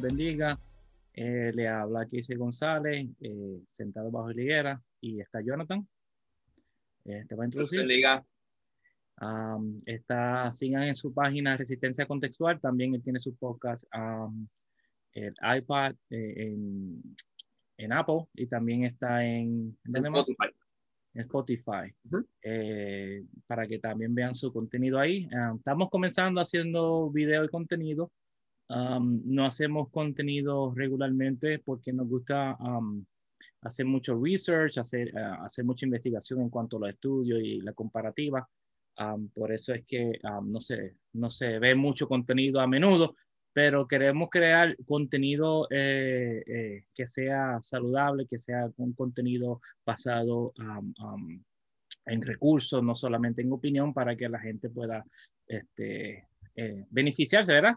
los bendiga. Eh, le habla Kise González, eh, sentado bajo la higuera, y está Jonathan. Eh, te va a introducir. Bendiga. Um, está, sigan en su página Resistencia Contextual, también él tiene su podcast, um, el iPad en, en, Apple y también está en, en Spotify. En Spotify eh, para que también vean su contenido ahí. Um, estamos comenzando haciendo video y contenido. Um, no hacemos contenido regularmente porque nos gusta um, hacer mucho research, hacer, uh, hacer mucha investigación en cuanto a los estudios y la comparativa. por eso es que no, se, no se ve mucho contenido a menudo, pero queremos crear contenido eh, eh, que sea saludable, que sea un contenido basado en recursos, no solamente en opinión, para que la gente pueda este, eh, beneficiarse, ¿verdad?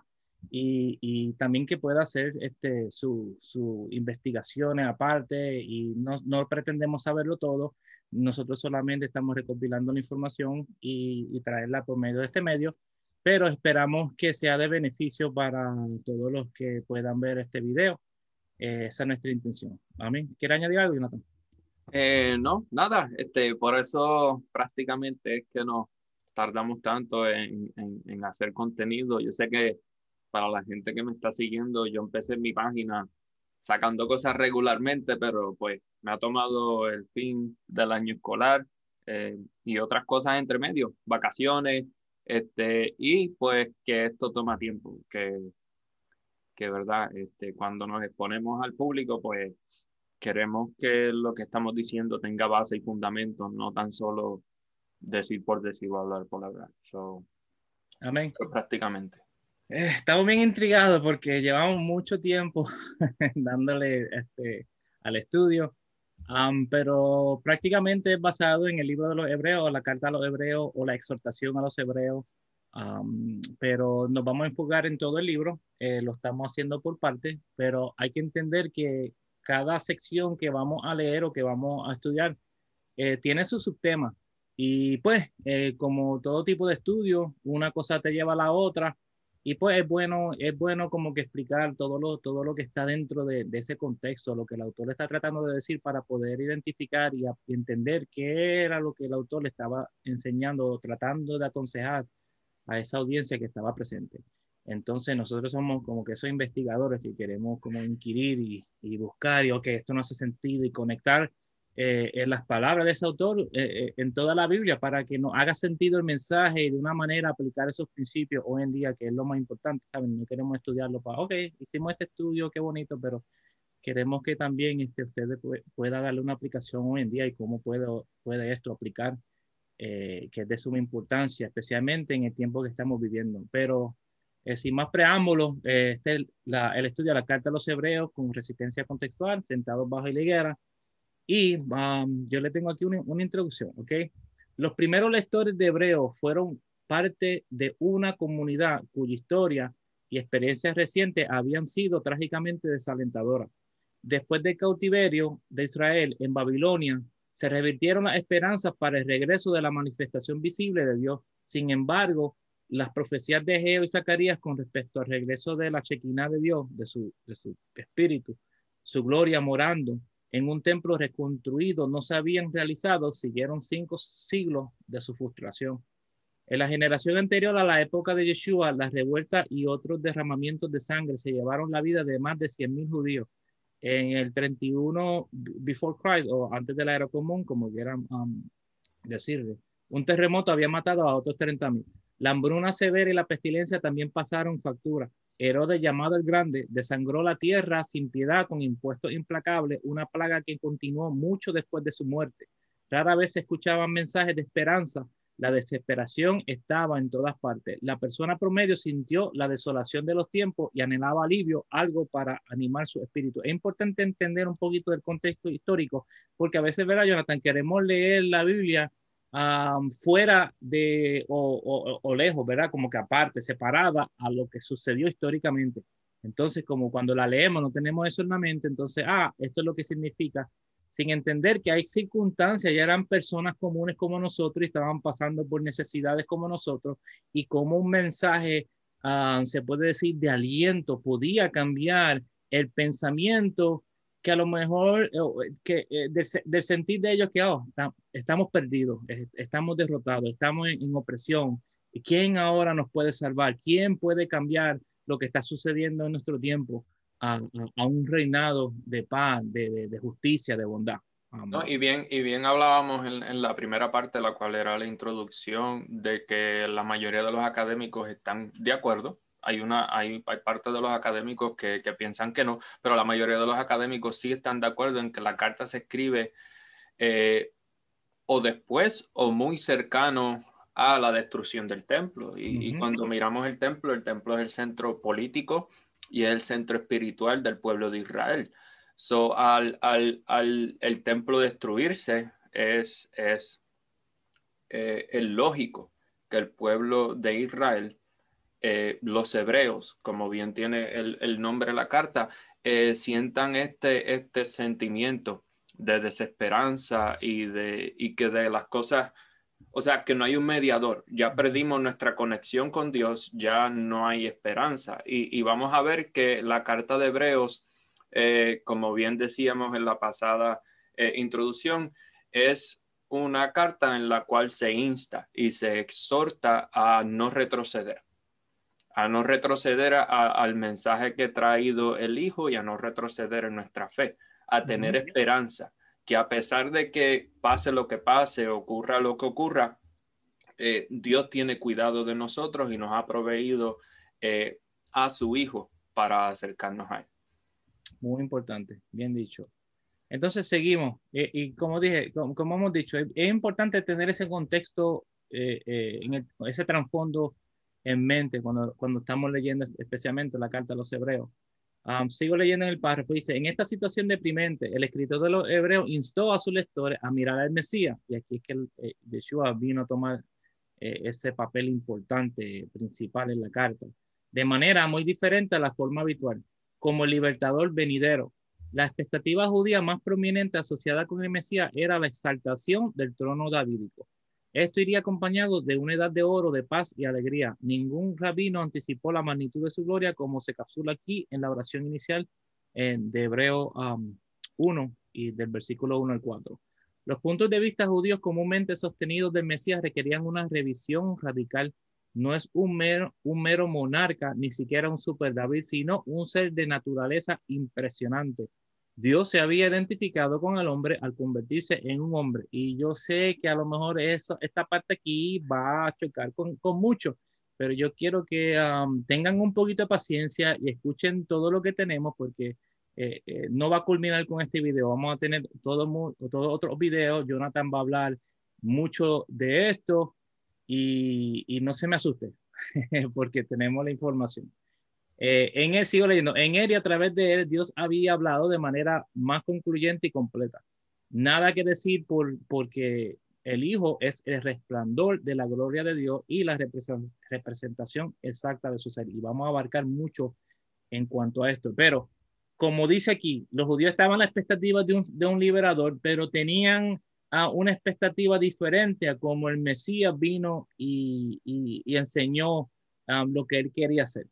Y, y, también que pueda hacer este, sus su investigaciones aparte y no, no, pretendemos saberlo todo, nosotros solamente estamos recopilando la información y, y traerla por medio de este medio pero esperamos que sea de beneficio para todos los que puedan ver este video. Eh, esa es nuestra intención. Amén. ¿Quiere añadir algo, Jonathan? Eh, no, nada. Este, por eso prácticamente es que nos tardamos tanto en, en, en, hacer contenido. Yo sé que para la gente que me está siguiendo, yo empecé en mi página sacando cosas regularmente, pero pues me ha tomado el fin del año escolar eh, y otras cosas entre medio, vacaciones, este, y pues que esto toma tiempo, que, que verdad, este, cuando nos exponemos al público, pues queremos que lo que estamos diciendo tenga base y fundamento, no tan solo decir por decir o hablar por hablar. So, Amén. Pues, prácticamente. Eh, estamos bien intrigados porque llevamos mucho tiempo dándole este, al estudio pero prácticamente es basado en el libro de los hebreos, la carta a los hebreos o la exhortación a los hebreos. pero nos vamos a enfocar en todo el libro, eh, lo estamos haciendo por parte, pero hay que entender que cada sección que vamos a leer o que vamos a estudiar eh, tiene su subtema. Y pues, eh, como todo tipo de estudio, una cosa te lleva a la otra y pues es bueno, es bueno como que explicar todo lo, todo lo que está dentro de, ese contexto, lo que el autor está tratando de decir para poder identificar y, entender qué era lo que el autor le estaba enseñando o tratando de aconsejar a esa audiencia que estaba presente. Entonces nosotros somos como que esos investigadores que queremos como inquirir y, y buscar y, ok, esto no hace sentido y conectar eh, en las palabras de ese autor eh, eh, en toda la Biblia para que nos haga sentido el mensaje y de una manera aplicar esos principios hoy en día, que es lo más importante, ¿saben? No queremos estudiarlo para, ok, hicimos este estudio, qué bonito, pero queremos que también este, ustedes pueda darle una aplicación hoy en día y cómo puede, puede esto aplicar, que es de suma importancia, especialmente en el tiempo que estamos viviendo. Pero sin más preámbulos, este, la, el estudio de la Carta de los Hebreos con resistencia contextual, sentados bajo la higuera, y um, yo le tengo aquí una, introducción, ¿ok? Los primeros lectores de Hebreo fueron parte de una comunidad cuya historia y experiencias recientes habían sido trágicamente desalentadoras. Después del cautiverio de Israel en Babilonia, se revirtieron las esperanzas para el regreso de la manifestación visible de Dios. Sin embargo, las profecías de Geo y Zacarías con respecto al regreso de la chequina de Dios, de su espíritu, su gloria morando en un templo reconstruido no se habían realizado, siguieron cinco siglos de su frustración. En la generación anterior a la época de Yeshua, las revueltas y otros derramamientos de sangre se llevaron la vida de más de 100.000 judíos. En el 31 before Christ o antes de la era común, como quieran um, decirle, un terremoto había matado a otros 30.000. La hambruna severa y la pestilencia también pasaron factura. Herodes, llamado el Grande, desangró la tierra sin piedad con impuestos implacables, una plaga que continuó mucho después de su muerte. Rara vez se escuchaban mensajes de esperanza. La desesperación estaba en todas partes. La persona promedio sintió la desolación de los tiempos y anhelaba alivio, algo para animar su espíritu. Es importante entender un poquito del contexto histórico, porque a veces, ¿verdad, Jonathan? Queremos leer la Biblia fuera de o, lejos, ¿verdad? Como que aparte, separada a lo que sucedió históricamente. Entonces, como cuando la leemos no tenemos eso en la mente, entonces, ah, esto es lo que significa, sin entender que hay circunstancias, ya eran personas comunes como nosotros y estaban pasando por necesidades como nosotros y como un mensaje ah, se puede decir, de aliento, podía cambiar el pensamiento que a lo mejor, eh, que, eh, del, sentir de ellos que oh, estamos perdidos, estamos derrotados, estamos en, opresión. ¿Quién ahora nos puede salvar? ¿Quién puede cambiar lo que está sucediendo en nuestro tiempo a, un reinado de paz, de, de justicia, de bondad? No, y, bien, y bien hablábamos en, en, la primera parte, la cual era la introducción, de que la mayoría de los académicos están de acuerdo. Hay, una, hay, hay parte de los académicos que, que, piensan que no, pero la mayoría de los académicos sí están de acuerdo en que la carta se escribe eh, o después o muy cercano a la destrucción del templo. Y, y, cuando miramos el templo, el templo es el centro político y es el centro espiritual del pueblo de Israel. So, al, al, al el templo destruirse, es, es, eh, lógico que el pueblo de Israel, eh, los hebreos, como bien tiene el, el nombre de la carta, eh, sientan este, este sentimiento de desesperanza y, de, y que de las cosas, o sea, que no hay un mediador, ya perdimos nuestra conexión con Dios, ya no hay esperanza. Y, y vamos a ver que la carta de Hebreos eh, como bien decíamos en la pasada eh, introducción, es una carta en la cual se insta y se exhorta a no retroceder, a no retroceder al mensaje que ha traído el Hijo y a no retroceder en nuestra fe, a tener esperanza, que a pesar de que pase lo que pase, ocurra lo que ocurra, eh, Dios tiene cuidado de nosotros y nos ha proveído a su Hijo para acercarnos a Él. Muy importante, bien dicho. Entonces seguimos. Eh, y como dije, como, hemos dicho, es, importante tener ese contexto, eh, eh, en ese trasfondo en mente cuando, cuando estamos leyendo especialmente la carta a los hebreos. sigo leyendo en el párrafo, dice, en esta situación deprimente, el escritor de los hebreos instó a sus lectores a mirar al Mesías, y aquí es que el, Yeshua vino a tomar ese papel importante, principal en la carta, de manera muy diferente a la forma habitual como libertador venidero. La expectativa judía más prominente asociada con el Mesías era la exaltación del trono davídico. Esto iría acompañado de una edad de oro, de paz y alegría. Ningún rabino anticipó la magnitud de su gloria como se capsula aquí en la oración inicial de Hebreo 1 um, y del versículo 1 al 4. Los puntos de vista judíos comúnmente sostenidos del Mesías requerían una revisión radical no es un mero, un mero monarca, ni siquiera un super David, sino un ser de naturaleza impresionante. Dios se había identificado con el hombre al convertirse en un hombre. Y yo sé que a lo mejor eso, esta parte aquí va a chocar con, con mucho, pero yo quiero que um, tengan un poquito de paciencia y escuchen todo lo que tenemos porque eh, eh, no va a culminar con este video. Vamos a tener todo, todo otros videos. Jonathan va a hablar mucho de esto y, no se me asuste, porque tenemos la información. Eh, en él, sigo leyendo, en él y a través de él, Dios había hablado de manera más concluyente y completa. Nada que decir por, porque el Hijo es el resplandor de la gloria de Dios y la representación exacta de su ser. Y vamos a abarcar mucho en cuanto a esto. Pero, como dice aquí, los judíos estaban a la expectativa de un, liberador, pero tenían una expectativa diferente a como el Mesías vino y, y, enseñó um, lo que él quería hacer.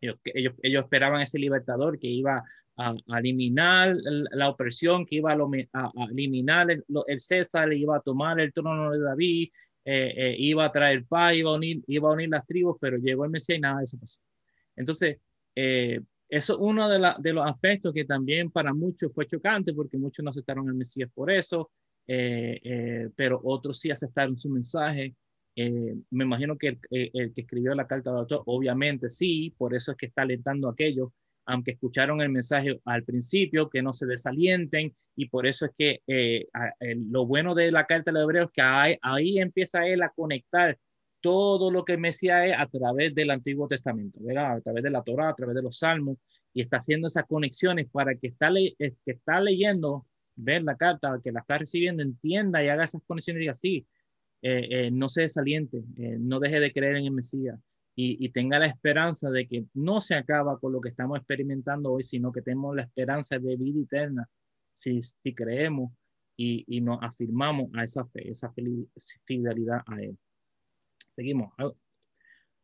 Ellos, ellos, ellos, esperaban ese libertador que iba a, eliminar la opresión, que iba a, a, eliminar el, el, César, iba a tomar el trono de David, eh, eh, iba a traer paz, iba a, unir, iba a unir las tribus, pero llegó el Mesías y nada de eso pasó. Entonces, eh, eso es uno de, la, de, los aspectos que también para muchos fue chocante, porque muchos no aceptaron el Mesías por eso. Eh, eh, pero otros sí aceptaron su mensaje. Eh, me imagino que el, que escribió la carta de autor, obviamente sí, por eso es que está alentando a aquellos, aunque escucharon el mensaje al principio, que no se desalienten, y por eso es que lo bueno de la carta de los hebreos es que ahí, ahí, empieza él a conectar todo lo que el Mesías es a través del Antiguo Testamento, ¿verdad? a través de la Torah, a través de los Salmos, y está haciendo esas conexiones para que está, que está leyendo ver la carta, que la está recibiendo, entienda y haga esas conexiones y diga, sí, eh, eh, no se desaliente, eh, no deje de creer en el Mesías y, tenga la esperanza de que no se acaba con lo que estamos experimentando hoy, sino que tenemos la esperanza de vida eterna si, si creemos y, y, nos afirmamos a esa fe, esa fidelidad a Él. Seguimos.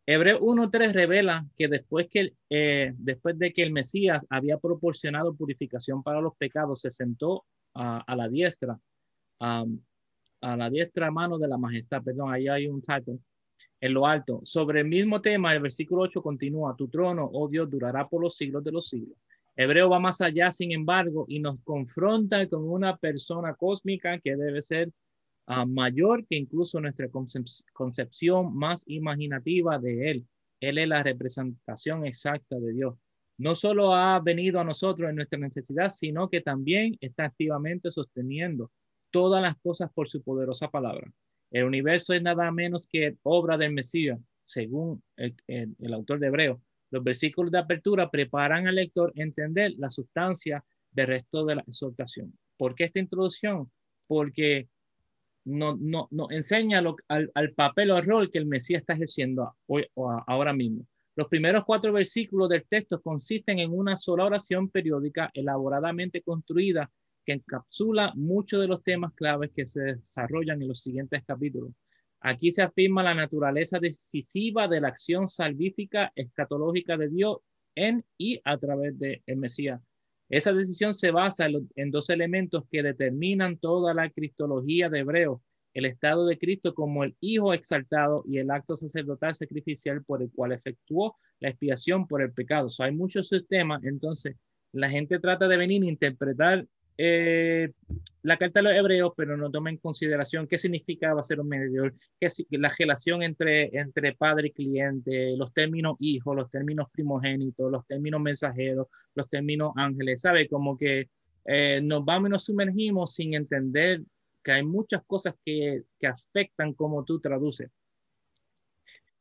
Hebreo 1.3 revela que después, que eh, después de que el Mesías había proporcionado purificación para los pecados, se sentó a, la diestra, a la diestra mano de la majestad, perdón, ahí hay un typo, en lo alto. Sobre el mismo tema, el versículo 8 continúa, tu trono, oh Dios, durará por los siglos de los siglos. Hebreo va más allá, sin embargo, y nos confronta con una persona cósmica que debe ser ah, mayor que incluso nuestra concepción más imaginativa de Él. Él es la representación exacta de Dios. No solo ha venido a nosotros en nuestra necesidad, sino que también está activamente sosteniendo todas las cosas por su poderosa palabra. El universo es nada menos que obra del Mesías, según el, autor de Hebreo. Los versículos de apertura preparan al lector entender la sustancia del resto de la exhortación. ¿Por qué esta introducción? Porque no, no, no enseña al, papel o al rol que el Mesías está ejerciendo hoy, ahora mismo. Los primeros cuatro versículos del texto consisten en una sola oración periódica elaboradamente construida que encapsula muchos de los temas claves que se desarrollan en los siguientes capítulos. Aquí se afirma la naturaleza decisiva de la acción salvífica escatológica de Dios en y a través de el Mesías. Esa decisión se basa en dos elementos que determinan toda la cristología de Hebreo, el estado de Cristo como el Hijo exaltado y el acto sacerdotal sacrificial por el cual efectuó la expiación por el pecado. hay muchos sistemas, entonces la gente trata de venir a interpretar eh, la carta de los hebreos, pero no toma en consideración qué significaba ser un mediador, qué, la relación entre, entre padre y cliente, los términos hijo, los términos primogénitos, los términos mensajeros, los términos ángeles, ¿sabe? Como que eh, nos vamos y nos sumergimos sin entender que hay muchas cosas que, que afectan cómo tú traduces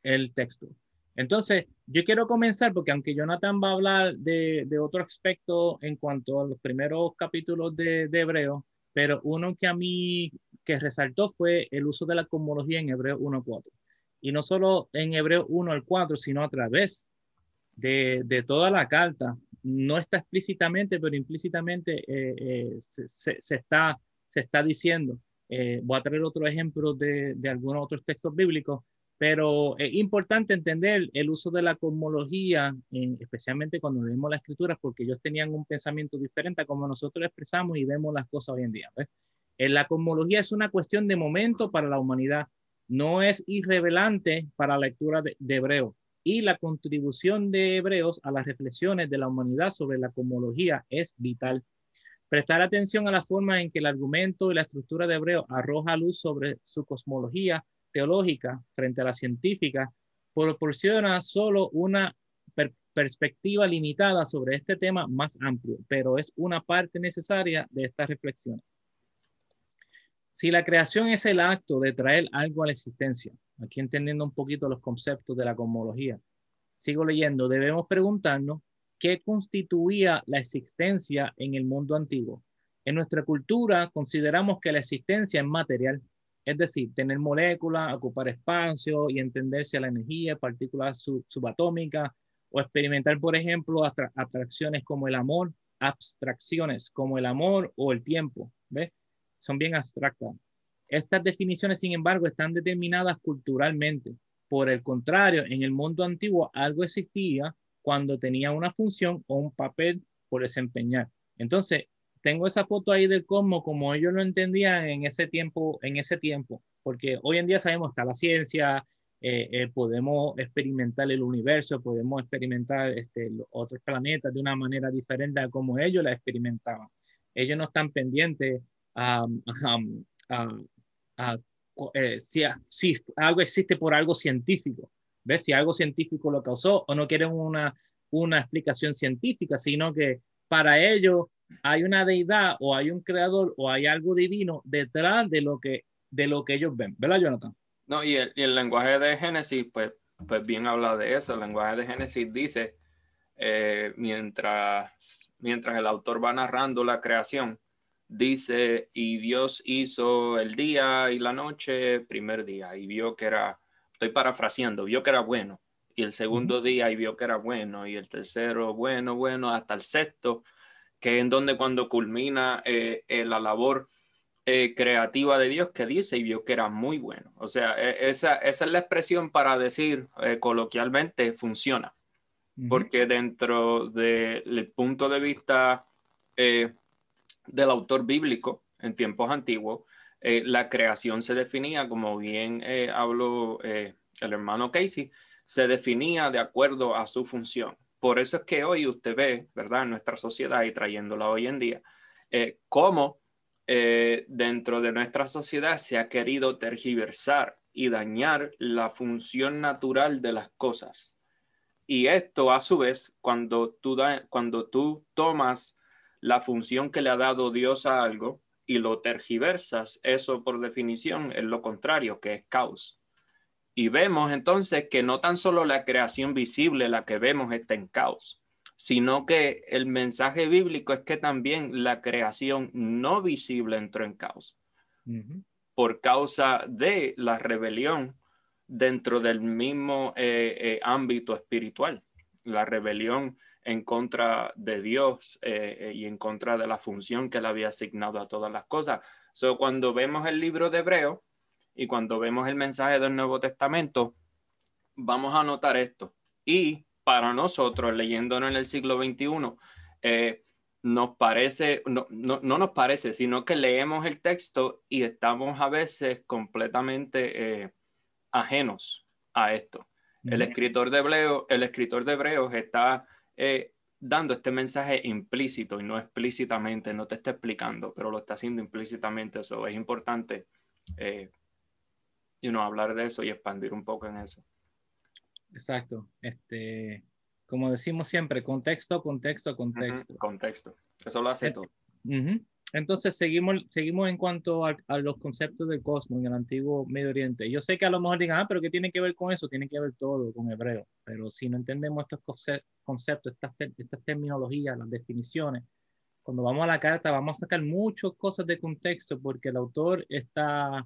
el texto. Entonces, yo quiero comenzar porque aunque Jonathan va a hablar de, otro aspecto en cuanto a los primeros capítulos de, de, Hebreo, pero uno que a mí que resaltó fue el uso de la cosmología en Hebreo 1.4. Y no solo en Hebreo 1 al 4, sino a través de, toda la carta. No está explícitamente, pero implícitamente eh, eh, se, está, se está diciendo. Eh, voy a traer otro ejemplo de, de algunos otros textos bíblicos pero es importante entender el uso de la cosmología, especialmente cuando leemos las escrituras, porque ellos tenían un pensamiento diferente a como nosotros expresamos y vemos las cosas hoy en día. Eh, la cosmología es una cuestión de momento para la humanidad, no es irrevelante para la lectura de, de Hebreo. Y la contribución de Hebreos a las reflexiones de la humanidad sobre la cosmología es vital. Prestar atención a la forma en que el argumento y la estructura de Hebreo arroja luz sobre su cosmología teológica frente a la científica proporciona solo una perspectiva limitada sobre este tema más amplio, pero es una parte necesaria de esta reflexión. Si la creación es el acto de traer algo a la existencia, aquí entendiendo un poquito los conceptos de la cosmología, sigo leyendo, debemos preguntarnos qué constituía la existencia en el mundo antiguo. En nuestra cultura consideramos que la existencia es material, es decir, tener moléculas, ocupar espacio y entenderse a la energía, partículas subatómicas, o experimentar, por ejemplo, abstracciones como el amor, abstracciones como el amor o el tiempo, ¿ves? Son bien abstractas. Estas definiciones, sin embargo, están determinadas culturalmente. Por el contrario, en el mundo antiguo algo existía cuando tenía una función o un papel por desempeñar. Entonces, tengo esa foto ahí del cosmos como ellos lo entendían en ese tiempo, en ese tiempo, porque hoy en día sabemos está la ciencia, eh, eh, podemos experimentar el universo, podemos experimentar este, los otros planetas de una manera diferente a como ellos la experimentaban. Ellos no están pendientes a, eh, si, si, algo existe por algo científico, ¿ves? Si algo científico lo causó o no quieren una, una explicación científica, sino que para ellos hay una deidad o hay un creador o hay algo divino detrás de lo que, de lo que ellos ven. ¿Verdad, Jonathan? No, y el, y el lenguaje de Génesis, pues, pues bien habla de eso. El lenguaje de Génesis dice, eh, mientras, mientras el autor va narrando la creación, dice, y Dios hizo el día y la noche, primer día, y vio que era, estoy parafraseando, vio que era bueno, y el segundo día y vio que era bueno, y el tercero, bueno, bueno, hasta el sexto, que en donde cuando culmina eh, eh, la labor eh, creativa de Dios que dice y vio que era muy bueno. O sea, e, esa, esa es la expresión para decir coloquialmente funciona. Porque dentro del punto de vista del autor bíblico en tiempos antiguos, la creación se definía, como bien habló el hermano Casey, se definía de acuerdo a su función. Por eso es que hoy usted ve, ¿verdad?, en nuestra sociedad y trayéndola hoy en día, cómo eh, dentro de nuestra sociedad se ha querido tergiversar y dañar la función natural de las cosas. Y esto, a su vez, cuando tú, cuando tú tomas la función que le ha dado Dios a algo y lo tergiversas, eso por definición es lo contrario, que es caos. Y vemos entonces que no tan solo la creación visible, la que vemos, está en caos, sino que el mensaje bíblico es que también la creación no visible entró en caos. Por causa de la rebelión dentro del mismo eh, eh, ámbito espiritual, la rebelión en contra de Dios eh, y en contra de la función que le había asignado a todas las cosas. So, cuando vemos el libro de Hebreo y cuando vemos el mensaje del Nuevo Testamento, vamos a notar esto. Y para nosotros, leyéndonos en el siglo XXI, eh, nos parece, no, no, nos parece, sino que leemos el texto y estamos a veces completamente eh, ajenos a esto. El escritor de Hebreos, el escritor de Hebreos está eh, dando este mensaje implícito y no explícitamente, no te está explicando, pero lo está haciendo implícitamente. Eso es importante y no hablar de eso y expandir un poco en eso. Exacto. Este, como decimos siempre, contexto, contexto, contexto. Contexto. Eso lo hace todo. Entonces seguimos, seguimos en cuanto a, los conceptos del cosmos en el antiguo Medio Oriente. Yo sé que a lo mejor digan, ah, pero ¿qué tiene que ver con eso? Tiene que ver todo con hebreo. Pero si no entendemos estos conceptos, estas, estas terminologías, las definiciones, cuando vamos a la carta vamos a sacar muchas cosas de contexto porque el autor está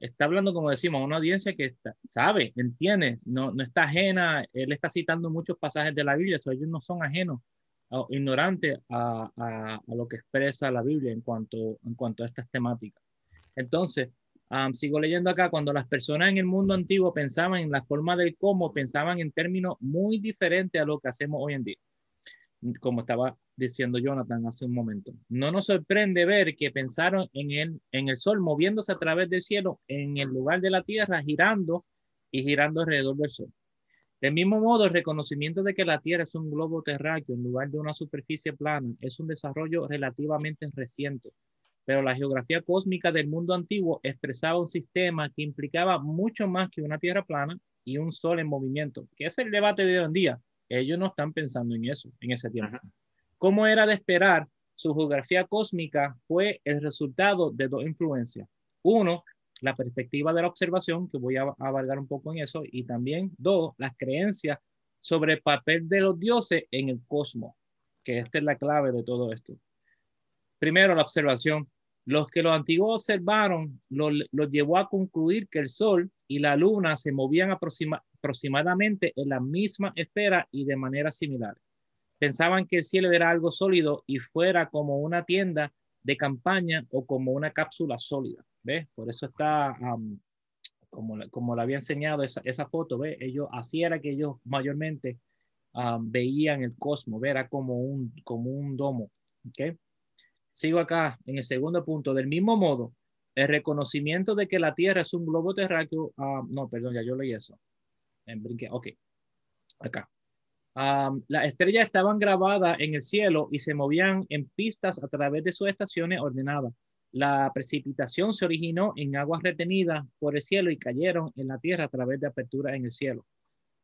está hablando, como decimos, a una audiencia que sabe, entiende, no, no está ajena, él está citando muchos pasajes de la Biblia, so ellos no son ajenos, o ignorantes a, a, lo que expresa la Biblia en cuanto, en cuanto a estas temáticas. Entonces, sigo leyendo acá, cuando las personas en el mundo antiguo pensaban en la forma del cómo, pensaban en términos muy diferentes a lo que hacemos hoy en día como estaba diciendo Jonathan hace un momento. No nos sorprende ver que pensaron en el, en el sol moviéndose a través del cielo en el lugar de la tierra, girando y girando alrededor del sol. Del mismo modo, el reconocimiento de que la Tierra es un globo terráqueo en lugar de una superficie plana es un desarrollo relativamente reciente, pero la geografía cósmica del mundo antiguo expresaba un sistema que implicaba mucho más que una Tierra plana y un Sol en movimiento, que es el debate de hoy en día. Ellos no están pensando en eso en ese tiempo. Como era de esperar, su geografía cósmica fue el resultado de dos influencias. Uno, la perspectiva de la observación, que voy a abarcar un poco en eso, y también dos, las creencias sobre el papel de los dioses en el cosmos, que esta es la clave de todo esto. Primero, la observación. Los que los antiguos observaron los lo llevó a concluir que el Sol y la Luna se movían aproximadamente aproximadamente en la misma esfera y de manera similar. Pensaban que el cielo era algo sólido y fuera como una tienda de campaña o como una cápsula sólida. ¿Ves? Por eso está, como, como le había enseñado esa, esa foto, ¿ves? Ellos, así era que ellos mayormente veían el cosmos, era como un, como un domo. ¿okay? Sigo acá en el segundo punto. Del mismo modo, el reconocimiento de que la Tierra es un globo terráqueo, no, perdón, ya yo leí eso ok, acá. Las estrellas estaban grabadas en el cielo y se movían en pistas a través de sus estaciones ordenadas. La precipitación se originó en aguas retenidas por el cielo y cayeron en la tierra a través de aperturas en el cielo.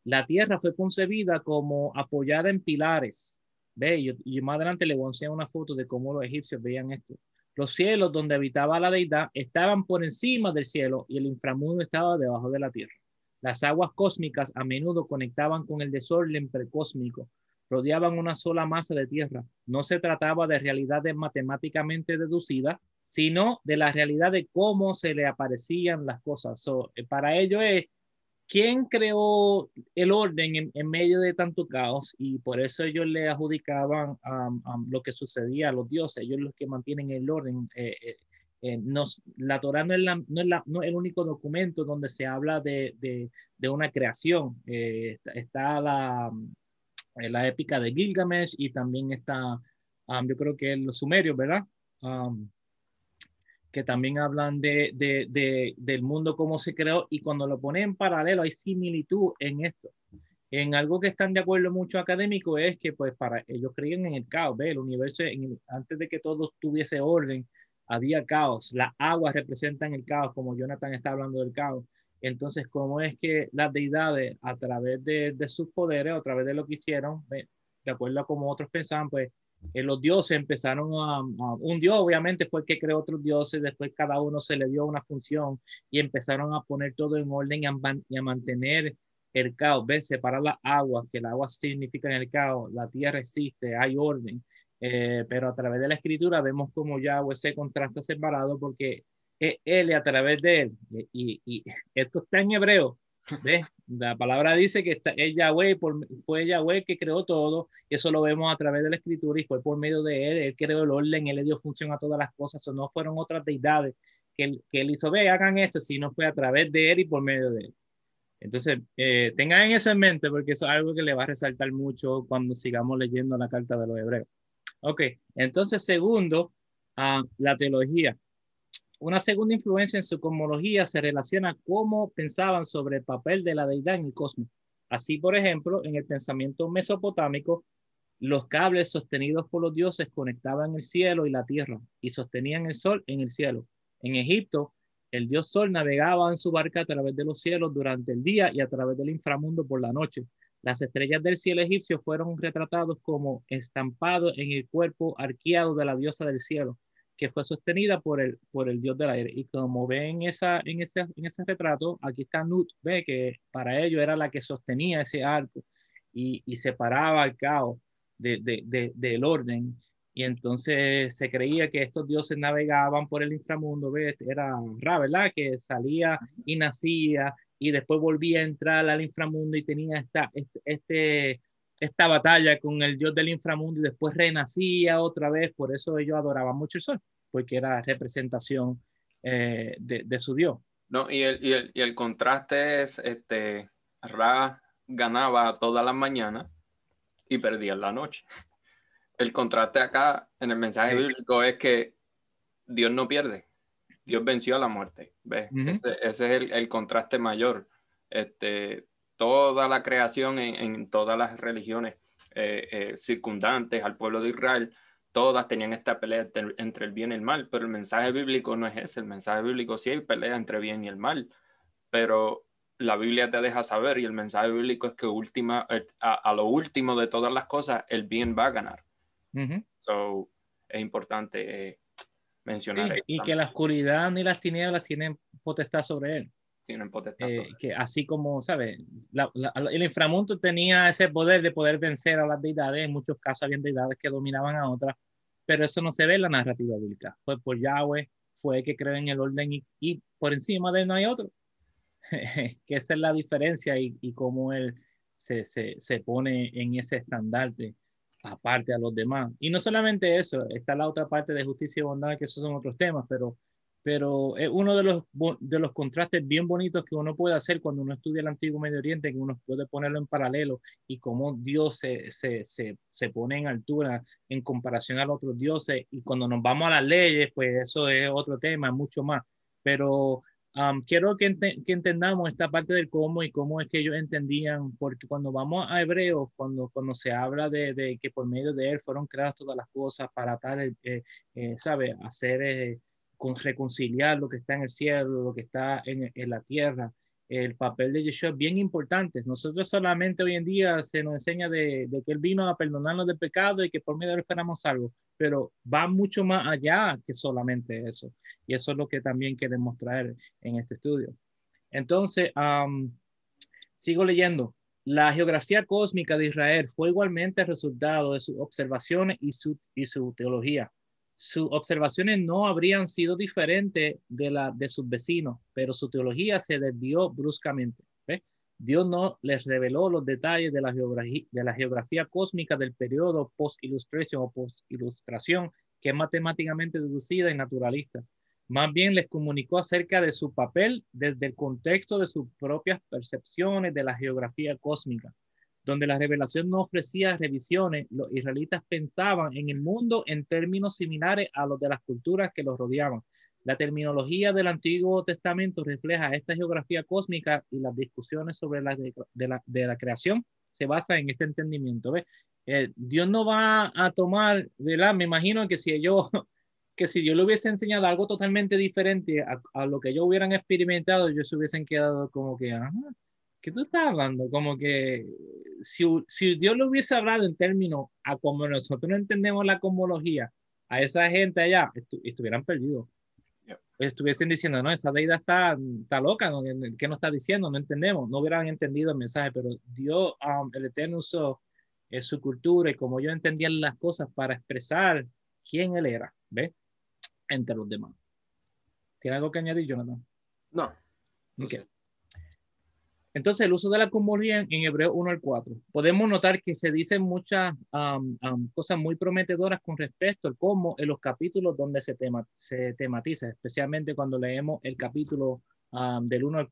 La tierra fue concebida como apoyada en pilares. Ve, yo, más adelante le voy a enseñar una foto de cómo los egipcios veían esto. Los cielos donde habitaba la deidad estaban por encima del cielo y el inframundo estaba debajo de la tierra. Las aguas cósmicas a menudo conectaban con el desorden precósmico, rodeaban una sola masa de tierra. No se trataba de realidades matemáticamente deducidas, sino de la realidad de cómo se le aparecían las cosas. Eh, para ello es quién creó el orden en, medio de tanto caos y por eso ellos le adjudicaban lo que sucedía a los dioses, ellos los que mantienen el orden. Eh, eh, Eh, nos, la Torah no es, la, no, es la, no es el único documento donde se habla de, de, de una creación. Eh, está, la, eh, la épica de Gilgamesh y también está, um, yo creo que los sumerios, ¿verdad? Um, que también hablan de, de, de, del mundo cómo se creó y cuando lo ponen en paralelo hay similitud en esto. En algo que están de acuerdo muchos académicos es que pues para ellos creían en el caos, ¿ve? el universo antes de que todo tuviese orden, había caos, las aguas representan el caos, como Jonathan está hablando del caos. Entonces, ¿cómo es que las deidades, a través de, de sus poderes, a través de lo que hicieron, de acuerdo a como otros pensaban, pues eh, los dioses empezaron a, un dios obviamente fue el que creó otros dioses, después cada uno se le dio una función y empezaron a poner todo en orden y a, mantener el caos, ¿ves? Separar las aguas, que el agua significa en el caos, la tierra existe, hay orden, eh, pero a través de la escritura vemos como Yahweh se contrasta separado porque es él y a través de él, y, y esto está en hebreo, ¿ves? La palabra dice que está, es Yahweh, por, fue Yahweh que creó todo, y eso lo vemos a través de la escritura y fue por medio de él, él creó el orden, él le dio función a todas las cosas, o no fueron otras deidades que él, que él hizo, ve, hagan esto, sino fue a través de él y por medio de él. Entonces, eh, tengan eso en mente porque eso es algo que le va a resaltar mucho cuando sigamos leyendo la carta de los hebreos. Ok, entonces, segundo, uh, la teología. Una segunda influencia en su cosmología se relaciona a cómo pensaban sobre el papel de la deidad en el cosmos. Así, por ejemplo, en el pensamiento mesopotámico, los cables sostenidos por los dioses conectaban el cielo y la tierra y sostenían el sol en el cielo. En Egipto, el dios Sol navegaba en su barca a través de los cielos durante el día y a través del inframundo por la noche. Las estrellas del cielo egipcio fueron retratados como estampados en el cuerpo arqueado de la diosa del cielo, que fue sostenida por el, por el dios del aire. Y como ven esa, en, ese, en ese retrato, aquí está Nut, ve que para ello era la que sostenía ese arco y, y separaba el caos de, de, de, del orden y entonces se creía que estos dioses navegaban por el inframundo, ¿ves? era Ra, ¿verdad? Que salía y nacía y después volvía a entrar al inframundo y tenía esta, este, este, esta batalla con el dios del inframundo y después renacía otra vez, por eso ellos adoraban mucho el sol, porque era representación eh, de, de, su dios. No, y el, y el, y el contraste es, este, Ra ganaba todas las mañanas y perdía la noche el contraste acá en el mensaje bíblico es que Dios no pierde. Dios venció a la muerte. ¿Ves? ese, es el, el, contraste mayor. Este, toda la creación en, en todas las religiones eh, eh, circundantes al pueblo de Israel, todas tenían esta pelea entre el bien y el mal, pero el mensaje bíblico no es ese. El mensaje bíblico sí hay pelea entre bien y el mal, pero la Biblia te deja saber y el mensaje bíblico es que última, eh, a, a lo último de todas las cosas, el bien va a ganar. So, es importante eh, mencionar. y que la oscuridad ni las tinieblas tienen potestad sobre él. Tienen potestad eh, Que así como, ¿sabes? el inframundo tenía ese poder de poder vencer a las deidades. En muchos casos había deidades que dominaban a otras, pero eso no se ve en la narrativa bíblica. Fue por Yahweh, fue que creó en el orden y, por encima de él no hay otro. que esa es la diferencia y, y cómo él se, se, se, pone en ese estandarte aparte a los demás. Y no solamente eso, está la otra parte de justicia y bondad, que esos son otros temas, pero, pero es uno de los, de los contrastes bien bonitos que uno puede hacer cuando uno estudia el Antiguo Medio Oriente, que uno puede ponerlo en paralelo y cómo Dios se, se, se, se pone en altura en comparación a los otros dioses. Y cuando nos vamos a las leyes, pues eso es otro tema, mucho más. Pero quiero que, que, entendamos esta parte del cómo y cómo es que ellos entendían, porque cuando vamos a Hebreos, cuando, cuando se habla de, de que por medio de él fueron creadas todas las cosas para tal, eh, eh, ¿sabe? Hacer, eh, con, reconciliar lo que está en el cielo, lo que está en, en la tierra, el papel de Yeshua es bien importante. Nosotros solamente hoy en día se nos enseña de, de, que Él vino a perdonarnos del pecado y que por medio de Él fuéramos salvos, pero va mucho más allá que solamente eso. Y eso es lo que también queremos traer en este estudio. Entonces, um, sigo leyendo. La geografía cósmica de Israel fue igualmente el resultado de sus observaciones y su, y su teología sus observaciones no habrían sido diferentes de la de sus vecinos, pero su teología se desvió bruscamente. Dios no les reveló los detalles de la geografía, de la geografía cósmica del periodo post-ilustración o post-ilustración, que es matemáticamente deducida y naturalista. más bien les comunicó acerca de su papel desde el contexto de sus propias percepciones de la geografía cósmica. Donde la revelación no ofrecía revisiones, los israelitas pensaban en el mundo en términos similares a los de las culturas que los rodeaban. La terminología del Antiguo Testamento refleja esta geografía cósmica y las discusiones sobre la creación se basa en este entendimiento. Eh, Dios no va a tomar, ¿verdad? Me imagino que si yo que si yo le hubiese enseñado algo totalmente diferente a, lo que ellos hubieran experimentado, ellos se hubiesen quedado como que, ah, ¿qué tú estás hablando? Como que si, si Dios le hubiese hablado en términos a como nosotros no entendemos la cosmología, a esa gente allá, estuvieran perdidos. Estuviesen diciendo, no, esa deidad está, está loca, ¿no? ¿qué nos está diciendo? No entendemos, no hubieran entendido el mensaje, pero Dios, um, el Eterno usó eh, su cultura y como yo entendía las cosas para expresar quién él era, ¿ves? entre los demás. ¿Tiene algo que añadir, Jonathan? No. Entonces, el uso de la cosmología en, Hebreo 1 al 4. Podemos notar que se dicen muchas cosas muy prometedoras con respecto al cómo en los capítulos donde se, tema, se tematiza, especialmente cuando leemos el capítulo del, 1 al,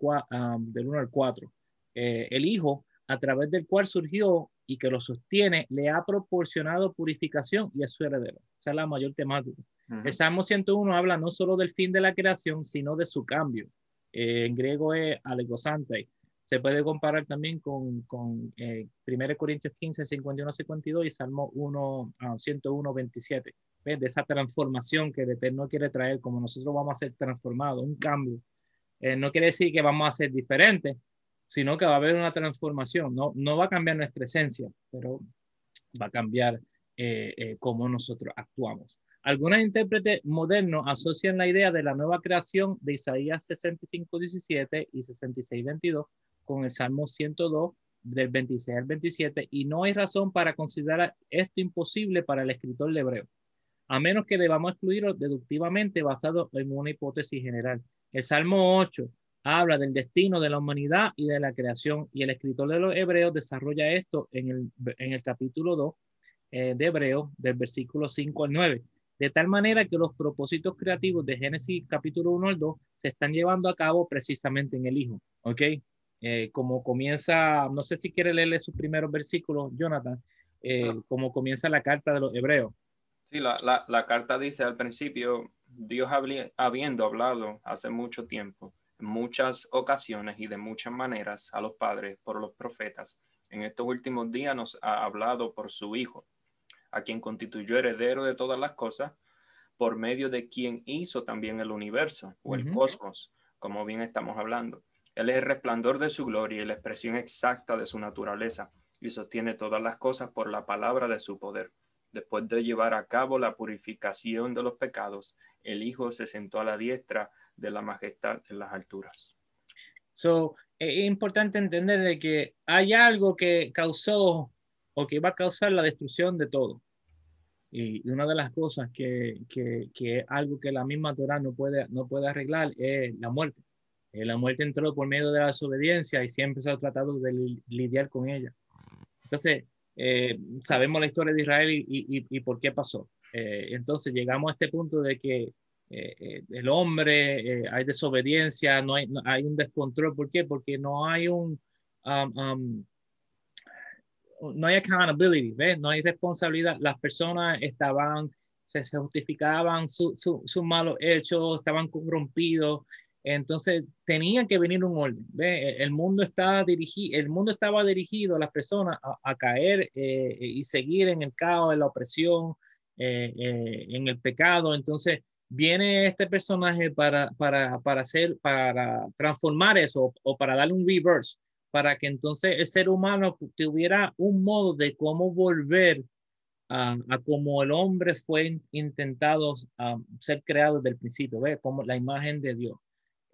del 1 al 4. Eh, el Hijo, a través del cual surgió y que lo sostiene, le ha proporcionado purificación y es su heredero. Esa es la mayor temática. El Salmo 101 habla no solo del fin de la creación, sino de su cambio. Eh, en griego es alegosante. Se puede comparar también con, con eh, 1 Corintios 15, 51, 52 y Salmo 1, 101, 27. ¿Ves? De esa transformación que el Eterno quiere traer, como nosotros vamos a ser transformados, un cambio. Eh, no quiere decir que vamos a ser diferentes, sino que va a haber una transformación. No, no va a cambiar nuestra esencia, pero va a cambiar eh, eh, cómo nosotros actuamos. Algunos intérpretes modernos asocian la idea de la nueva creación de Isaías 65, 17 y 66, 22 con el Salmo 102 del 26 al 27 y no hay razón para considerar esto imposible para el escritor de hebreo, a menos que debamos excluirlo deductivamente basado en una hipótesis general. El Salmo 8 habla del destino de la humanidad y de la creación y el escritor de los hebreos desarrolla esto en el, en el capítulo 2 eh, de Hebreo del versículo 5 al 9 de tal manera que los propósitos creativos de Génesis capítulo 1 al 2 se están llevando a cabo precisamente en el Hijo, ¿ok? Eh, como comienza, no sé si quiere leerle sus primeros versículos, Jonathan, eh, como comienza la carta de los hebreos. Sí, la, la, la carta dice al principio, Dios habiendo hablado hace mucho tiempo, en muchas ocasiones y de muchas maneras a los padres por los profetas, en estos últimos días nos ha hablado por su Hijo a quien constituyó heredero de todas las cosas, por medio de quien hizo también el universo o el cosmos, como bien estamos hablando. Él es el resplandor de su gloria y la expresión exacta de su naturaleza, y sostiene todas las cosas por la palabra de su poder. Después de llevar a cabo la purificación de los pecados, el Hijo se sentó a la diestra de la majestad en las alturas. So, es importante entender de que hay algo que causó o que va a causar la destrucción de todo. Y una de las cosas que, que, que algo que la misma Torah no puede, no puede arreglar es la muerte. Eh, la muerte entró por medio de la desobediencia y siempre se ha tratado de lidiar con ella. Entonces, eh, sabemos la historia de Israel y, por qué pasó. Eh, entonces, llegamos a este punto de que el hombre, hay desobediencia, no hay, un descontrol. ¿Por qué? Porque no hay un... Um, um, no hay accountability, ¿ves? no hay responsabilidad. Las personas estaban, se, justificaban sus su, malos hechos, estaban corrompidos. Entonces tenía que venir un orden. ¿ves? El mundo estaba dirigido, el mundo estaba dirigido a las personas a, caer eh, y seguir en el caos, en la opresión, eh, eh, en el pecado. Entonces viene este personaje para, para, para hacer, para transformar eso o para darle un reverse para que entonces el ser humano tuviera un modo de cómo volver a, a como el hombre fue intentado ser creado desde el principio, ¿ve? como la imagen de Dios.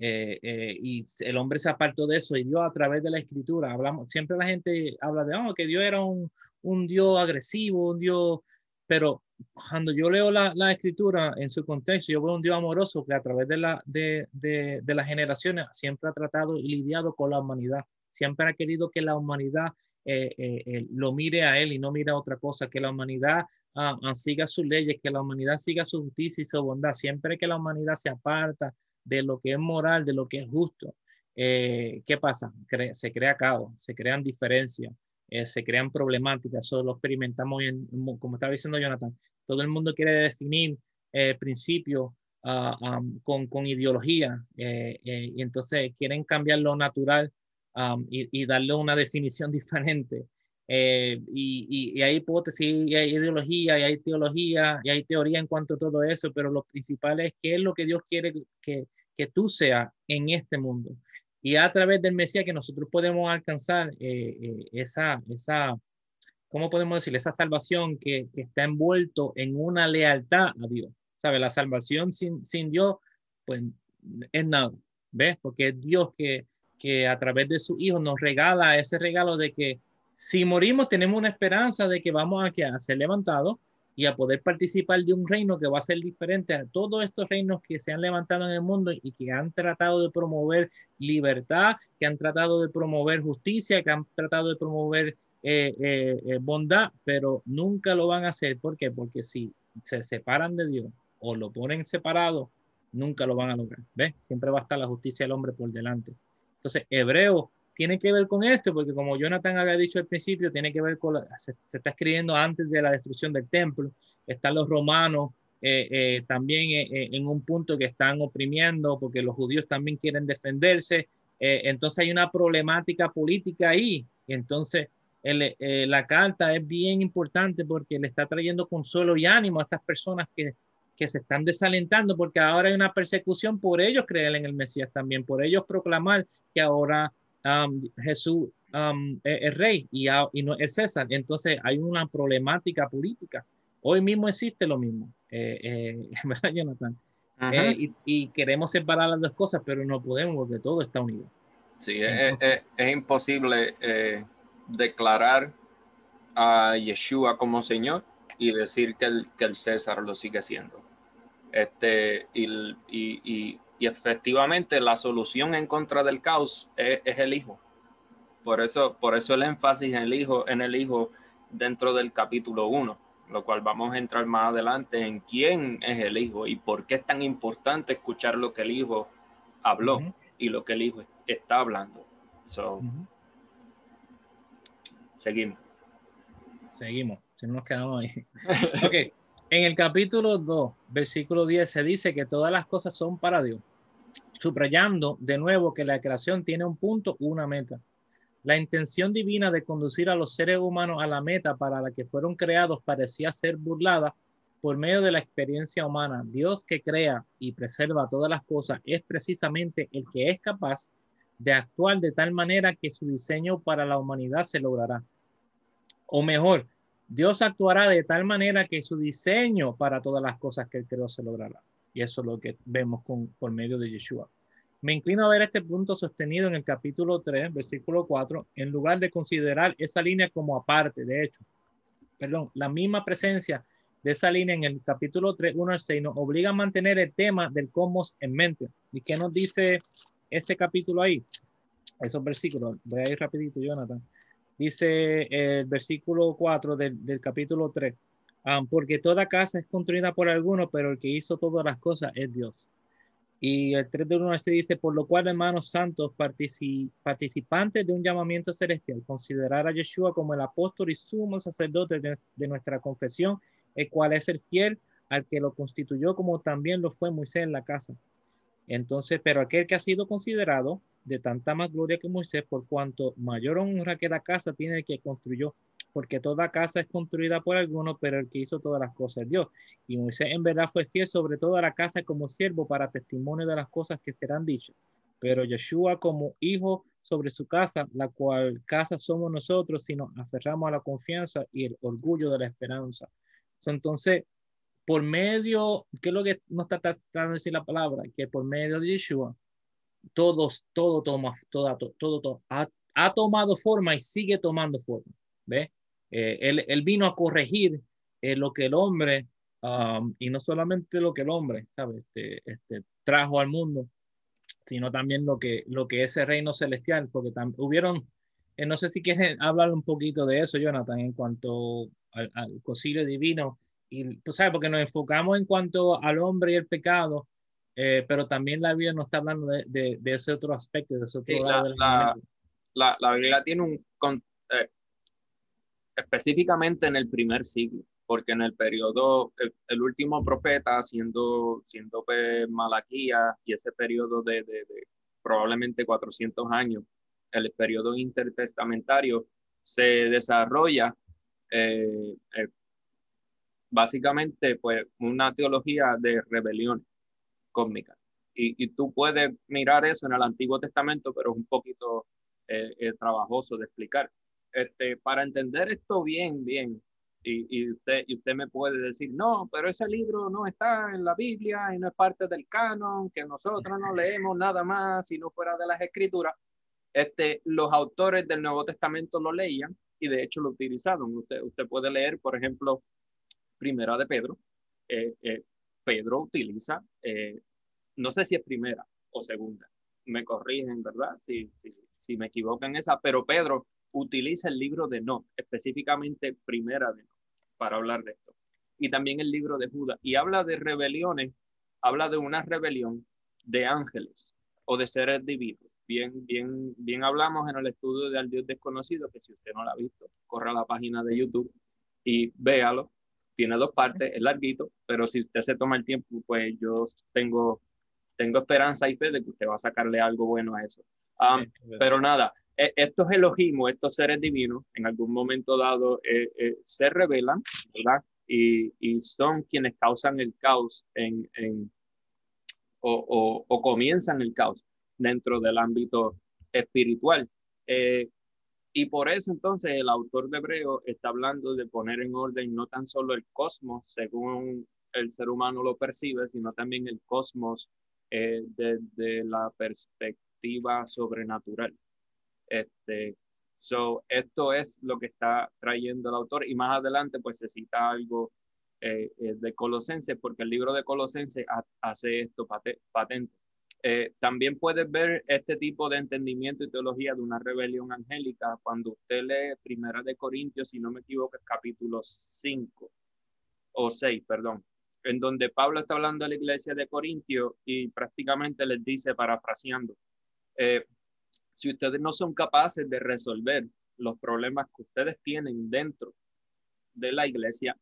Eh, eh, y el hombre se apartó de eso y Dios a través de la escritura, hablamos, siempre la gente habla de oh, que Dios era un, un Dios agresivo, un Dios, pero cuando yo leo la, la, escritura en su contexto, yo veo un Dios amoroso que a través de, la, de, de, de las generaciones siempre ha tratado y lidiado con la humanidad siempre ha querido que la humanidad eh, eh, eh, lo mire a él y no mire a otra cosa, que la humanidad siga sus leyes, que la humanidad siga su justicia y su bondad. Siempre que la humanidad se aparta de lo que es moral, de lo que es justo, eh, ¿qué pasa? se crea caos, se crean diferencias, eh, se crean problemáticas. Eso lo experimentamos, en, como estaba diciendo Jonathan. Todo el mundo quiere definir eh, principios ah, con, con, ideología y entonces quieren cambiar lo natural y, y darle una definición diferente. Eh, y, y, hay hipótesis, y hay ideología, y hay teología, y hay teoría en cuanto a todo eso, pero lo principal es qué es lo que Dios quiere que, que tú seas en este mundo. Y a través del Mesías que nosotros podemos alcanzar eh, eh, esa, esa, ¿cómo podemos decir? Esa salvación que, que, está envuelto en una lealtad a Dios. ¿Sabe? La salvación sin, sin Dios, pues es nada, ¿ves? Porque es Dios que, que a través de su Hijo nos regala ese regalo de que si morimos, tenemos una esperanza de que vamos a, ser levantados y a poder participar de un reino que va a ser diferente a todos estos reinos que se han levantado en el mundo y que han tratado de promover libertad, que han tratado de promover justicia, que han tratado de promover eh, eh, eh, bondad, pero nunca lo van a hacer. ¿Por qué? Porque si se separan de Dios o lo ponen separado, nunca lo van a lograr. ¿Ves? Siempre va a estar la justicia del hombre por delante. Entonces, Hebreo tiene que ver con esto, porque como Jonathan había dicho al principio, tiene que ver con, se, está escribiendo antes de la destrucción del templo, están los romanos eh, eh, también eh, en un punto que están oprimiendo, porque los judíos también quieren defenderse, entonces hay una problemática política ahí, entonces la carta es bien importante porque le está trayendo consuelo y ánimo a estas personas que, que se están desalentando, porque ahora hay una persecución por ellos creer en el Mesías también, por ellos proclamar que ahora Jesús es, rey y, y, no es César. Entonces hay una problemática política. Hoy mismo existe lo mismo, eh, eh, ¿verdad, Jonathan? Eh, y, queremos separar las dos cosas, pero no podemos porque todo está unido. Sí, es, imposible declarar a Yeshua como Señor y decir que el, que el César lo sigue siendo. Este, y, y y efectivamente la solución en contra del caos es, el hijo. Por eso, por eso el énfasis en el hijo, en el hijo dentro del capítulo 1, lo cual vamos a entrar más adelante en quién es el hijo y por qué es tan importante escuchar lo que el hijo habló y lo que el hijo está hablando. Seguimos. Seguimos, si no nos quedamos ahí. ok, en el capítulo 2, versículo 10 se dice que todas las cosas son para Dios subrayando de nuevo que la creación tiene un punto, una meta. La intención divina de conducir a los seres humanos a la meta para la que fueron creados parecía ser burlada por medio de la experiencia humana. Dios que crea y preserva todas las cosas es precisamente el que es capaz de actuar de tal manera que su diseño para la humanidad se logrará. O mejor, Dios actuará de tal manera que su diseño para todas las cosas que él creó se logrará. Y eso es lo que vemos con, por medio de Yeshua. Me inclino a ver este punto sostenido en el capítulo 3, versículo 4, en lugar de considerar esa línea como aparte, de hecho, perdón, la misma presencia de esa línea en el capítulo 3, 1 al 6, nos obliga a mantener el tema del cosmos en mente. ¿Y qué nos dice ese capítulo ahí? Esos versículos, voy a ir rapidito, Jonathan. Dice el versículo 4 del, del capítulo 3 porque toda casa es construida por alguno, pero el que hizo todas las cosas es Dios. Y el 3 de 1 se dice, por lo cual, hermanos santos, participantes de un llamamiento celestial, considerar a Yeshua como el apóstol y sumo sacerdote de, de nuestra confesión, el cual es el fiel al que lo constituyó como también lo fue Moisés en la casa. Entonces, pero aquel que ha sido considerado de tanta más gloria que Moisés, por cuanto mayor honra que la casa tiene el que construyó, porque toda casa es construida por alguno, pero el que hizo todas las cosas es Dios. Y Moisés en verdad fue fiel sobre toda la casa como siervo para testimonio de las cosas que serán dichas. Pero Yeshua como hijo sobre su casa, la cual casa somos nosotros si nos aferramos a la confianza y el orgullo de la esperanza. Entonces, por medio, ¿qué es lo que nos está tratando de decir la palabra? Que por medio de Yeshua, todos, todo toma, todo, todo, todo, ha, ha tomado forma y sigue tomando forma. ¿Ve? Eh, él, vino a corregir eh, lo que el hombre, um, y no solamente lo que el hombre, ¿sabe? Este, este, trajo al mundo, sino también lo que, lo que ese reino celestial, porque también hubieron, eh, no sé si quieres hablar un poquito de eso, Jonathan, en cuanto al, al concilio divino y pues, ¿sabes? Porque nos enfocamos en cuanto al hombre y el pecado, eh, pero también la Biblia nos está hablando de, de, ese otro aspecto, de ese otro lado la, la, la, Biblia tiene un, eh, específicamente en el primer siglo, porque en el periodo, el, último profeta, siendo, siendo pues, Malaquía y ese periodo de, de, de probablemente 400 años, el periodo intertestamentario, se desarrolla eh, eh, básicamente pues una teología de rebelión cósmica. Y, y, tú puedes mirar eso en el Antiguo Testamento, pero es un poquito eh, trabajoso de explicar. Este, para entender esto bien, bien, y, y, usted, y usted me puede decir, no, pero ese libro no está en la Biblia y no es parte del canon, que nosotros no leemos nada más si no fuera de las escrituras. Este, los autores del Nuevo Testamento lo leían y de hecho lo utilizaron. Usted, usted puede leer, por ejemplo, Primera de Pedro. Eh, eh, Pedro utiliza, eh, no sé si es primera o segunda, me corrigen, ¿verdad? Si, si, si me equivoco en esa, pero Pedro utiliza el libro de No, específicamente Primera de No, para hablar de esto. Y también el libro de Judas. Y habla de rebeliones, habla de una rebelión de ángeles o de seres divinos bien, bien, bien hablamos en el estudio de Al Dios Desconocido, que si usted no lo ha visto, corra a la página de YouTube y véalo. Tiene dos partes, es larguito, pero si usted se toma el tiempo, pues yo tengo, tengo esperanza y fe de que usted va a sacarle algo bueno a eso. pero nada, estos elogismos, estos seres divinos, en algún momento dado eh, eh, se revelan, ¿verdad? Y, y, son quienes causan el caos en, en o, o, o, comienzan el caos dentro del ámbito espiritual. Eh, y por eso entonces el autor de Hebreo está hablando de poner en orden no tan solo el cosmos según el ser humano lo percibe, sino también el cosmos eh, desde la perspectiva sobrenatural. Este, so, esto es lo que está trayendo el autor y más adelante pues se cita algo eh, de Colosenses porque el libro de Colosenses hace esto patente. Eh, también puedes ver este tipo de entendimiento y teología de una rebelión angélica cuando usted lee Primera de Corintios, si no me equivoco, capítulo 5 o 6, perdón, en donde Pablo está hablando a la iglesia de Corintios y prácticamente les dice, parafraseando, eh, si ustedes no son capaces de resolver los problemas que ustedes tienen dentro de la iglesia